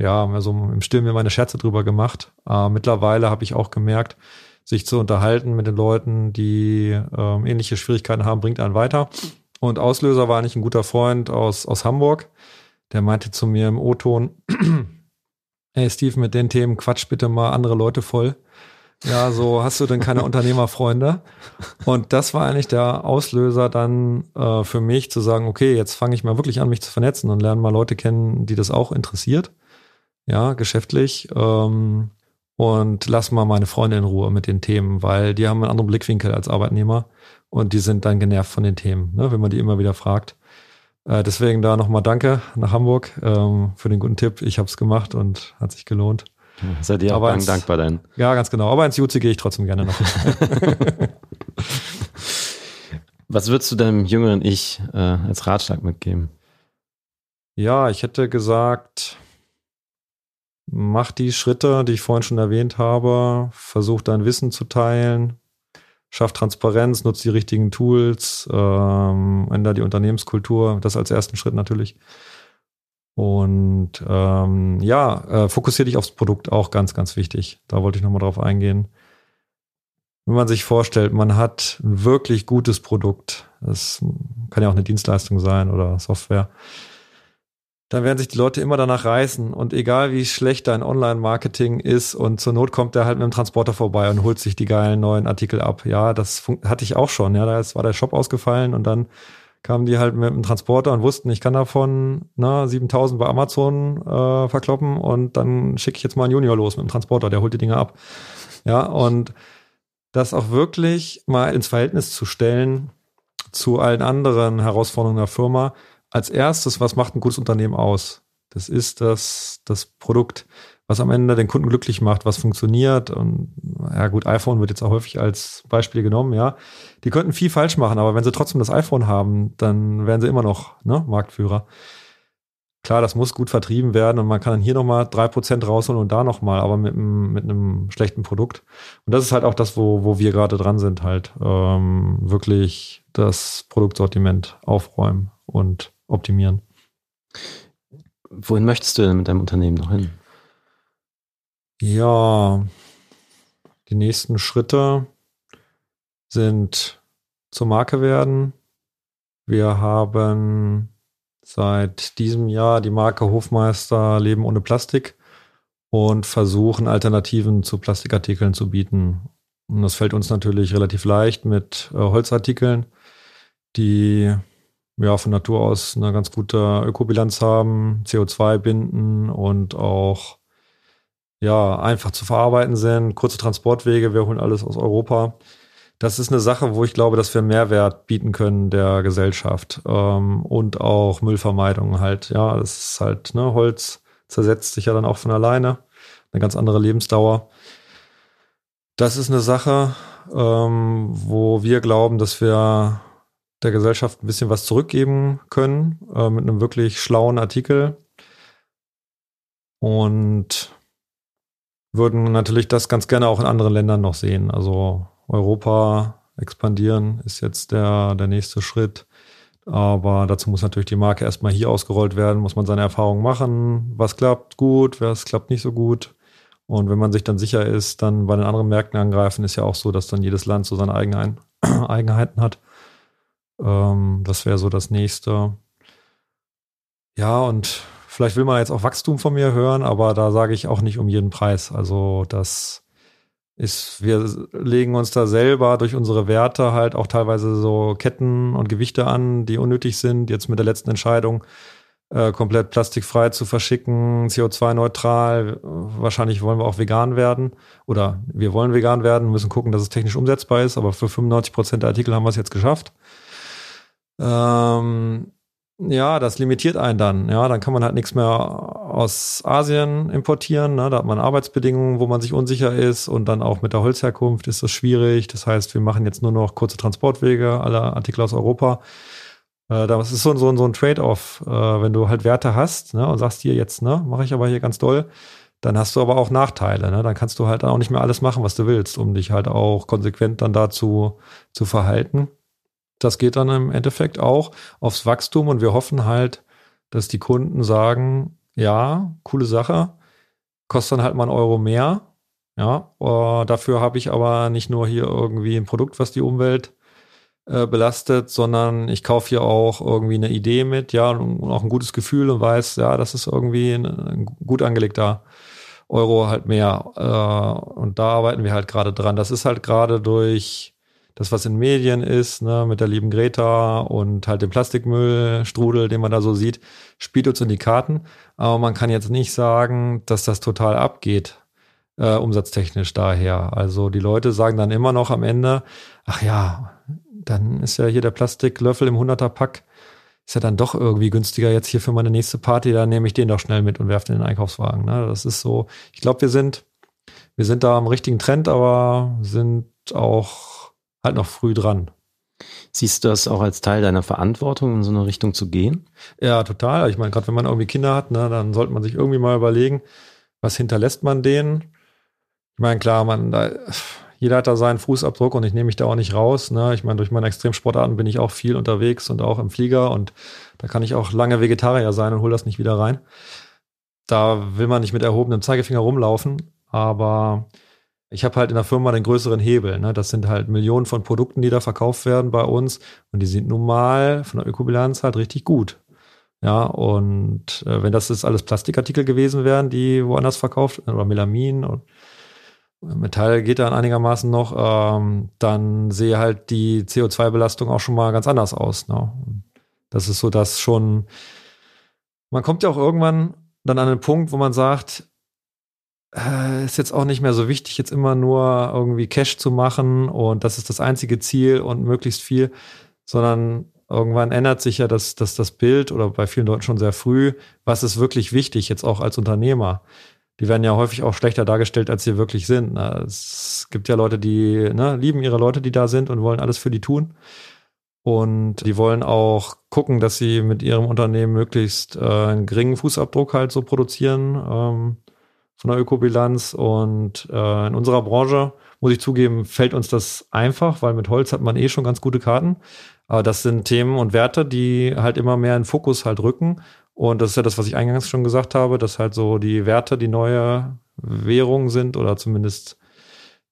ja, also im Stillen mir meine Scherze drüber gemacht. Äh, mittlerweile habe ich auch gemerkt, sich zu unterhalten mit den Leuten, die äh, ähnliche Schwierigkeiten haben, bringt einen weiter. Und Auslöser war eigentlich ein guter Freund aus, aus Hamburg. Der meinte zu mir im O-Ton, hey Steve, mit den Themen quatsch bitte mal andere Leute voll. Ja, so hast du denn keine Unternehmerfreunde? Und das war eigentlich der Auslöser dann äh, für mich zu sagen, okay, jetzt fange ich mal wirklich an, mich zu vernetzen und lerne mal Leute kennen, die das auch interessiert. Ja, geschäftlich. Ähm, und lass mal meine Freunde in Ruhe mit den Themen, weil die haben einen anderen Blickwinkel als Arbeitnehmer und die sind dann genervt von den Themen, ne, wenn man die immer wieder fragt. Äh, deswegen da nochmal Danke nach Hamburg ähm, für den guten Tipp. Ich habe es gemacht und hat sich gelohnt. Seid ihr auch ins, dankbar dann? Ja, ganz genau. Aber ins Jutze gehe ich trotzdem gerne noch. Was würdest du deinem jüngeren Ich äh, als Ratschlag mitgeben? Ja, ich hätte gesagt, mach die Schritte, die ich vorhin schon erwähnt habe, versuch dein Wissen zu teilen, schaff Transparenz, nutz die richtigen Tools, ähm, änder die Unternehmenskultur, das als ersten Schritt natürlich. Und ähm, ja, äh, fokussiere dich aufs Produkt, auch ganz, ganz wichtig. Da wollte ich nochmal drauf eingehen. Wenn man sich vorstellt, man hat ein wirklich gutes Produkt, das kann ja auch eine Dienstleistung sein oder Software, dann werden sich die Leute immer danach reißen. Und egal wie schlecht dein Online-Marketing ist und zur Not kommt der halt mit dem Transporter vorbei und holt sich die geilen neuen Artikel ab. Ja, das hatte ich auch schon. Ja, da war der Shop ausgefallen und dann kamen die halt mit dem Transporter und wussten, ich kann davon na, 7000 bei Amazon äh, verkloppen und dann schicke ich jetzt mal einen Junior los mit dem Transporter, der holt die Dinge ab. Ja, und das auch wirklich mal ins Verhältnis zu stellen zu allen anderen Herausforderungen der Firma als erstes, was macht ein gutes Unternehmen aus? Das ist das, das Produkt, was am Ende den Kunden glücklich macht, was funktioniert. Und ja gut, iPhone wird jetzt auch häufig als Beispiel genommen, ja. Die könnten viel falsch machen, aber wenn sie trotzdem das iPhone haben, dann wären sie immer noch ne, Marktführer. Klar, das muss gut vertrieben werden und man kann dann hier nochmal drei Prozent rausholen und da nochmal, aber mit, einem, mit einem schlechten Produkt. Und das ist halt auch das, wo, wo wir gerade dran sind, halt ähm, wirklich das Produktsortiment aufräumen und optimieren. Wohin möchtest du denn mit deinem Unternehmen noch hin? Ja, die nächsten Schritte sind zur Marke werden. Wir haben seit diesem Jahr die Marke Hofmeister Leben ohne Plastik und versuchen Alternativen zu Plastikartikeln zu bieten. Und das fällt uns natürlich relativ leicht mit äh, Holzartikeln, die ja, von Natur aus eine ganz gute Ökobilanz haben, CO2 binden und auch ja, einfach zu verarbeiten sind, kurze Transportwege, wir holen alles aus Europa. Das ist eine Sache, wo ich glaube, dass wir Mehrwert bieten können der Gesellschaft ähm, und auch Müllvermeidung halt. Ja, das ist halt, ne, Holz zersetzt sich ja dann auch von alleine, eine ganz andere Lebensdauer. Das ist eine Sache, ähm, wo wir glauben, dass wir der Gesellschaft ein bisschen was zurückgeben können äh, mit einem wirklich schlauen Artikel. Und würden natürlich das ganz gerne auch in anderen Ländern noch sehen. Also Europa expandieren ist jetzt der, der nächste Schritt. Aber dazu muss natürlich die Marke erstmal hier ausgerollt werden, muss man seine Erfahrungen machen. Was klappt gut, was klappt nicht so gut. Und wenn man sich dann sicher ist, dann bei den anderen Märkten angreifen, ist ja auch so, dass dann jedes Land so seine eigenen Eigenheiten hat. Ähm, das wäre so das nächste. Ja, und vielleicht will man jetzt auch Wachstum von mir hören, aber da sage ich auch nicht um jeden Preis. Also das ist, wir legen uns da selber durch unsere Werte halt auch teilweise so Ketten und Gewichte an, die unnötig sind. Jetzt mit der letzten Entscheidung äh, komplett plastikfrei zu verschicken, CO2-neutral. Wahrscheinlich wollen wir auch vegan werden oder wir wollen vegan werden, müssen gucken, dass es technisch umsetzbar ist, aber für 95 Prozent der Artikel haben wir es jetzt geschafft. Ähm, ja, das limitiert einen dann. Ja, dann kann man halt nichts mehr aus Asien importieren. Ne? Da hat man Arbeitsbedingungen, wo man sich unsicher ist und dann auch mit der Holzherkunft ist das schwierig. Das heißt, wir machen jetzt nur noch kurze Transportwege aller Artikel aus Europa. Äh, das ist so, so, so ein Trade-off, äh, wenn du halt Werte hast ne, und sagst hier jetzt, ne, mache ich aber hier ganz doll, dann hast du aber auch Nachteile. Ne? Dann kannst du halt auch nicht mehr alles machen, was du willst, um dich halt auch konsequent dann dazu zu verhalten. Das geht dann im Endeffekt auch aufs Wachstum und wir hoffen halt, dass die Kunden sagen, ja, coole Sache, kostet dann halt mal einen Euro mehr. Ja, uh, dafür habe ich aber nicht nur hier irgendwie ein Produkt, was die Umwelt äh, belastet, sondern ich kaufe hier auch irgendwie eine Idee mit, ja, und auch ein gutes Gefühl und weiß, ja, das ist irgendwie ein, ein gut angelegter Euro halt mehr. Äh, und da arbeiten wir halt gerade dran. Das ist halt gerade durch das, was in Medien ist, ne, mit der lieben Greta und halt dem Plastikmüllstrudel, den man da so sieht, spielt uns in die Karten. Aber man kann jetzt nicht sagen, dass das total abgeht, äh, umsatztechnisch daher. Also die Leute sagen dann immer noch am Ende, ach ja, dann ist ja hier der Plastiklöffel im 100er-Pack ist ja dann doch irgendwie günstiger jetzt hier für meine nächste Party, dann nehme ich den doch schnell mit und werfe den in den Einkaufswagen. Ne? Das ist so, ich glaube, wir sind, wir sind da am richtigen Trend, aber sind auch halt noch früh dran. Siehst du das auch als Teil deiner Verantwortung, in so eine Richtung zu gehen? Ja, total. Ich meine, gerade wenn man irgendwie Kinder hat, ne, dann sollte man sich irgendwie mal überlegen, was hinterlässt man denen? Ich meine, klar, man, da, jeder hat da seinen Fußabdruck und ich nehme mich da auch nicht raus. Ne? Ich meine, durch meine Extremsportarten bin ich auch viel unterwegs und auch im Flieger und da kann ich auch lange Vegetarier sein und hole das nicht wieder rein. Da will man nicht mit erhobenem Zeigefinger rumlaufen, aber ich habe halt in der Firma den größeren Hebel. Ne? Das sind halt Millionen von Produkten, die da verkauft werden bei uns und die sind nun mal von der Ökobilanz halt richtig gut. Ja, und äh, wenn das jetzt alles Plastikartikel gewesen wären, die woanders verkauft, oder Melamin und Metall geht dann einigermaßen noch, ähm, dann sehe halt die CO2-Belastung auch schon mal ganz anders aus. Ne? Das ist so, dass schon, man kommt ja auch irgendwann dann an den Punkt, wo man sagt, äh, ist jetzt auch nicht mehr so wichtig, jetzt immer nur irgendwie Cash zu machen und das ist das einzige Ziel und möglichst viel, sondern irgendwann ändert sich ja das, das, das Bild oder bei vielen Leuten schon sehr früh, was ist wirklich wichtig, jetzt auch als Unternehmer die werden ja häufig auch schlechter dargestellt, als sie wirklich sind. Es gibt ja Leute, die ne, lieben ihre Leute, die da sind und wollen alles für die tun. Und die wollen auch gucken, dass sie mit ihrem Unternehmen möglichst äh, einen geringen Fußabdruck halt so produzieren ähm, von der Ökobilanz. Und äh, in unserer Branche, muss ich zugeben, fällt uns das einfach, weil mit Holz hat man eh schon ganz gute Karten. Aber das sind Themen und Werte, die halt immer mehr in Fokus halt rücken und das ist ja das, was ich eingangs schon gesagt habe, dass halt so die Werte die neue Währung sind oder zumindest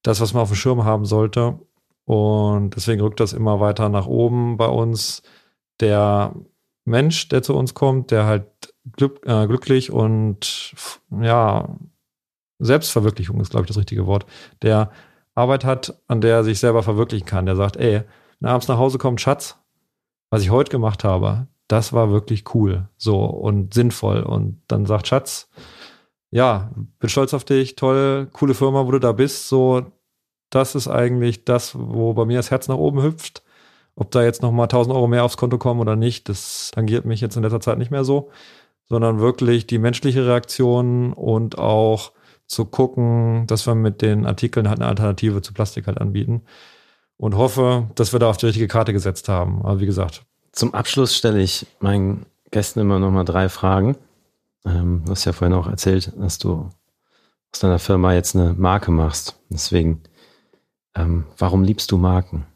das, was man auf dem Schirm haben sollte. Und deswegen rückt das immer weiter nach oben bei uns. Der Mensch, der zu uns kommt, der halt glück, äh, glücklich und ja, Selbstverwirklichung ist, glaube ich, das richtige Wort, der Arbeit hat, an der er sich selber verwirklichen kann. Der sagt, ey, abends nach Hause kommt, Schatz, was ich heute gemacht habe, das war wirklich cool, so und sinnvoll. Und dann sagt Schatz, ja, bin stolz auf dich, toll, coole Firma, wo du da bist. So, das ist eigentlich das, wo bei mir das Herz nach oben hüpft. Ob da jetzt nochmal 1000 Euro mehr aufs Konto kommen oder nicht, das tangiert mich jetzt in letzter Zeit nicht mehr so, sondern wirklich die menschliche Reaktion und auch zu gucken, dass wir mit den Artikeln halt eine Alternative zu Plastik halt anbieten und hoffe, dass wir da auf die richtige Karte gesetzt haben. Aber wie gesagt, zum Abschluss stelle ich meinen Gästen immer noch mal drei Fragen. Ähm, du hast ja vorhin auch erzählt, dass du aus deiner Firma jetzt eine Marke machst. Deswegen, ähm, warum liebst du Marken?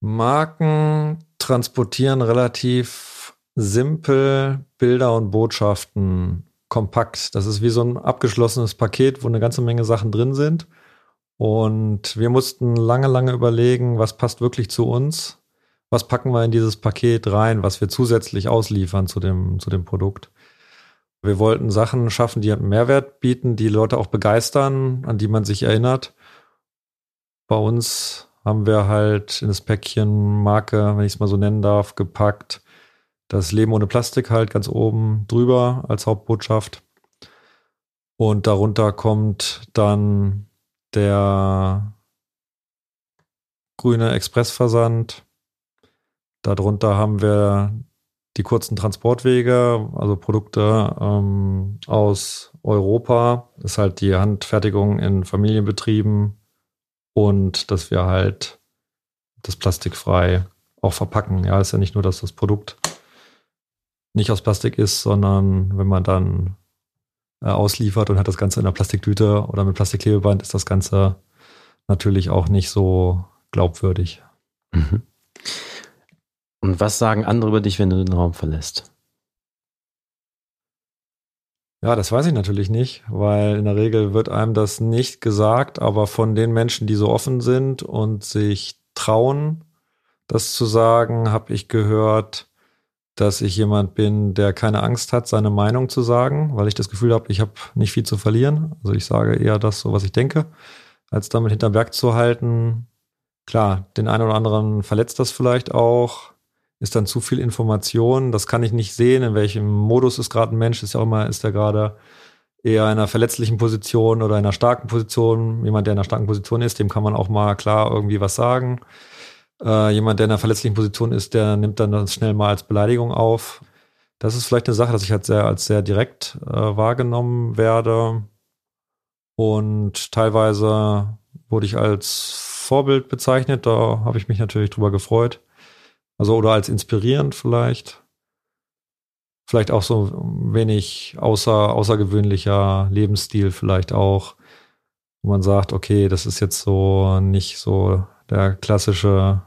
Marken transportieren relativ simpel Bilder und Botschaften kompakt. Das ist wie so ein abgeschlossenes Paket, wo eine ganze Menge Sachen drin sind. Und wir mussten lange, lange überlegen, was passt wirklich zu uns was packen wir in dieses Paket rein, was wir zusätzlich ausliefern zu dem, zu dem Produkt. Wir wollten Sachen schaffen, die einen Mehrwert bieten, die Leute auch begeistern, an die man sich erinnert. Bei uns haben wir halt in das Päckchen Marke, wenn ich es mal so nennen darf, gepackt. Das Leben ohne Plastik halt ganz oben drüber als Hauptbotschaft. Und darunter kommt dann der grüne Expressversand Darunter haben wir die kurzen Transportwege, also Produkte ähm, aus Europa. Das ist halt die Handfertigung in Familienbetrieben und dass wir halt das plastikfrei auch verpacken. Ja, ist ja nicht nur, dass das Produkt nicht aus Plastik ist, sondern wenn man dann äh, ausliefert und hat das Ganze in einer Plastiktüte oder mit Plastikklebeband, ist das Ganze natürlich auch nicht so glaubwürdig. Mhm. Und was sagen andere über dich, wenn du den Raum verlässt? Ja, das weiß ich natürlich nicht, weil in der Regel wird einem das nicht gesagt, aber von den Menschen, die so offen sind und sich trauen, das zu sagen, habe ich gehört, dass ich jemand bin, der keine Angst hat, seine Meinung zu sagen, weil ich das Gefühl habe, ich habe nicht viel zu verlieren. Also ich sage eher das, so was ich denke, als damit hinterm Berg zu halten. Klar, den einen oder anderen verletzt das vielleicht auch ist dann zu viel Information. Das kann ich nicht sehen, in welchem Modus ist gerade ein Mensch. Ist ja auch immer, ist er gerade eher in einer verletzlichen Position oder in einer starken Position. Jemand, der in einer starken Position ist, dem kann man auch mal klar irgendwie was sagen. Äh, jemand, der in einer verletzlichen Position ist, der nimmt dann das schnell mal als Beleidigung auf. Das ist vielleicht eine Sache, dass ich halt sehr als sehr direkt äh, wahrgenommen werde. Und teilweise wurde ich als Vorbild bezeichnet. Da habe ich mich natürlich drüber gefreut. Also oder als inspirierend vielleicht. Vielleicht auch so ein wenig außer, außergewöhnlicher Lebensstil vielleicht auch, wo man sagt, okay, das ist jetzt so nicht so der klassische,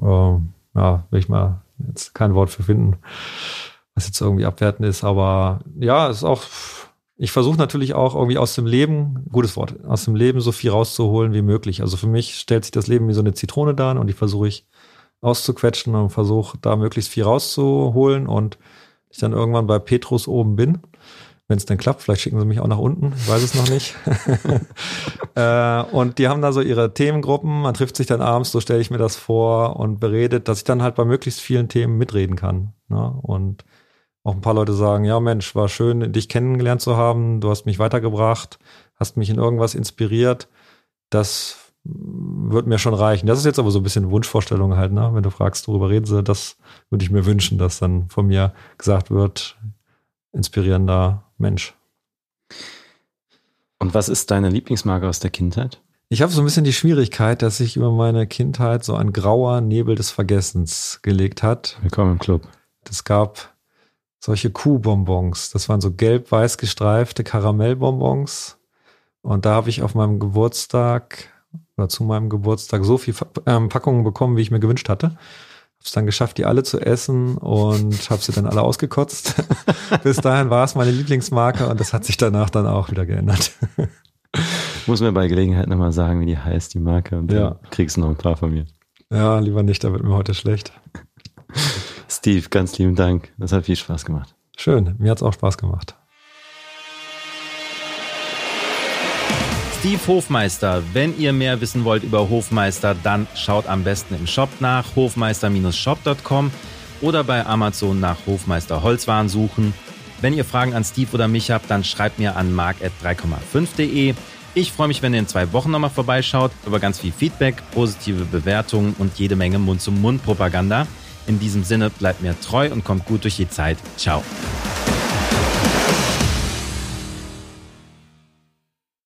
äh, ja, will ich mal jetzt kein Wort für finden, was jetzt irgendwie abwertend ist, aber ja, ist auch, ich versuche natürlich auch irgendwie aus dem Leben, gutes Wort, aus dem Leben so viel rauszuholen wie möglich. Also für mich stellt sich das Leben wie so eine Zitrone dar und die versuche ich auszuquetschen und versuche da möglichst viel rauszuholen und ich dann irgendwann bei Petrus oben bin. Wenn es denn klappt, vielleicht schicken sie mich auch nach unten, ich weiß es noch nicht. äh, und die haben da so ihre Themengruppen, man trifft sich dann abends, so stelle ich mir das vor und beredet, dass ich dann halt bei möglichst vielen Themen mitreden kann. Ne? Und auch ein paar Leute sagen, ja Mensch, war schön, dich kennengelernt zu haben, du hast mich weitergebracht, hast mich in irgendwas inspiriert. Das wird mir schon reichen. Das ist jetzt aber so ein bisschen Wunschvorstellung halt, ne? Wenn du fragst, worüber reden sie, das würde ich mir wünschen, dass dann von mir gesagt wird, inspirierender Mensch. Und was ist deine Lieblingsmarke aus der Kindheit? Ich habe so ein bisschen die Schwierigkeit, dass sich über meine Kindheit so ein grauer Nebel des Vergessens gelegt hat. Willkommen im Club. Es gab solche Kuhbonbons. Das waren so gelb-weiß gestreifte Karamellbonbons. Und da habe ich auf meinem Geburtstag oder zu meinem Geburtstag so viel ähm, Packungen bekommen, wie ich mir gewünscht hatte. Habe es dann geschafft, die alle zu essen und habe sie dann alle ausgekotzt. Bis dahin war es meine Lieblingsmarke und das hat sich danach dann auch wieder geändert. Muss mir bei Gelegenheit nochmal sagen, wie die heißt, die Marke. Und ja. kriegst du noch ein paar von mir. Ja, lieber nicht, da wird mir heute schlecht. Steve, ganz lieben Dank. Das hat viel Spaß gemacht. Schön, mir hat es auch Spaß gemacht. Steve Hofmeister. Wenn ihr mehr wissen wollt über Hofmeister, dann schaut am besten im Shop nach hofmeister-shop.com oder bei Amazon nach Hofmeister Holzwaren suchen. Wenn ihr Fragen an Steve oder mich habt, dann schreibt mir an mark.3,5.de. Ich freue mich, wenn ihr in zwei Wochen nochmal vorbeischaut, über ganz viel Feedback, positive Bewertungen und jede Menge Mund-zu-Mund-Propaganda. In diesem Sinne bleibt mir treu und kommt gut durch die Zeit. Ciao.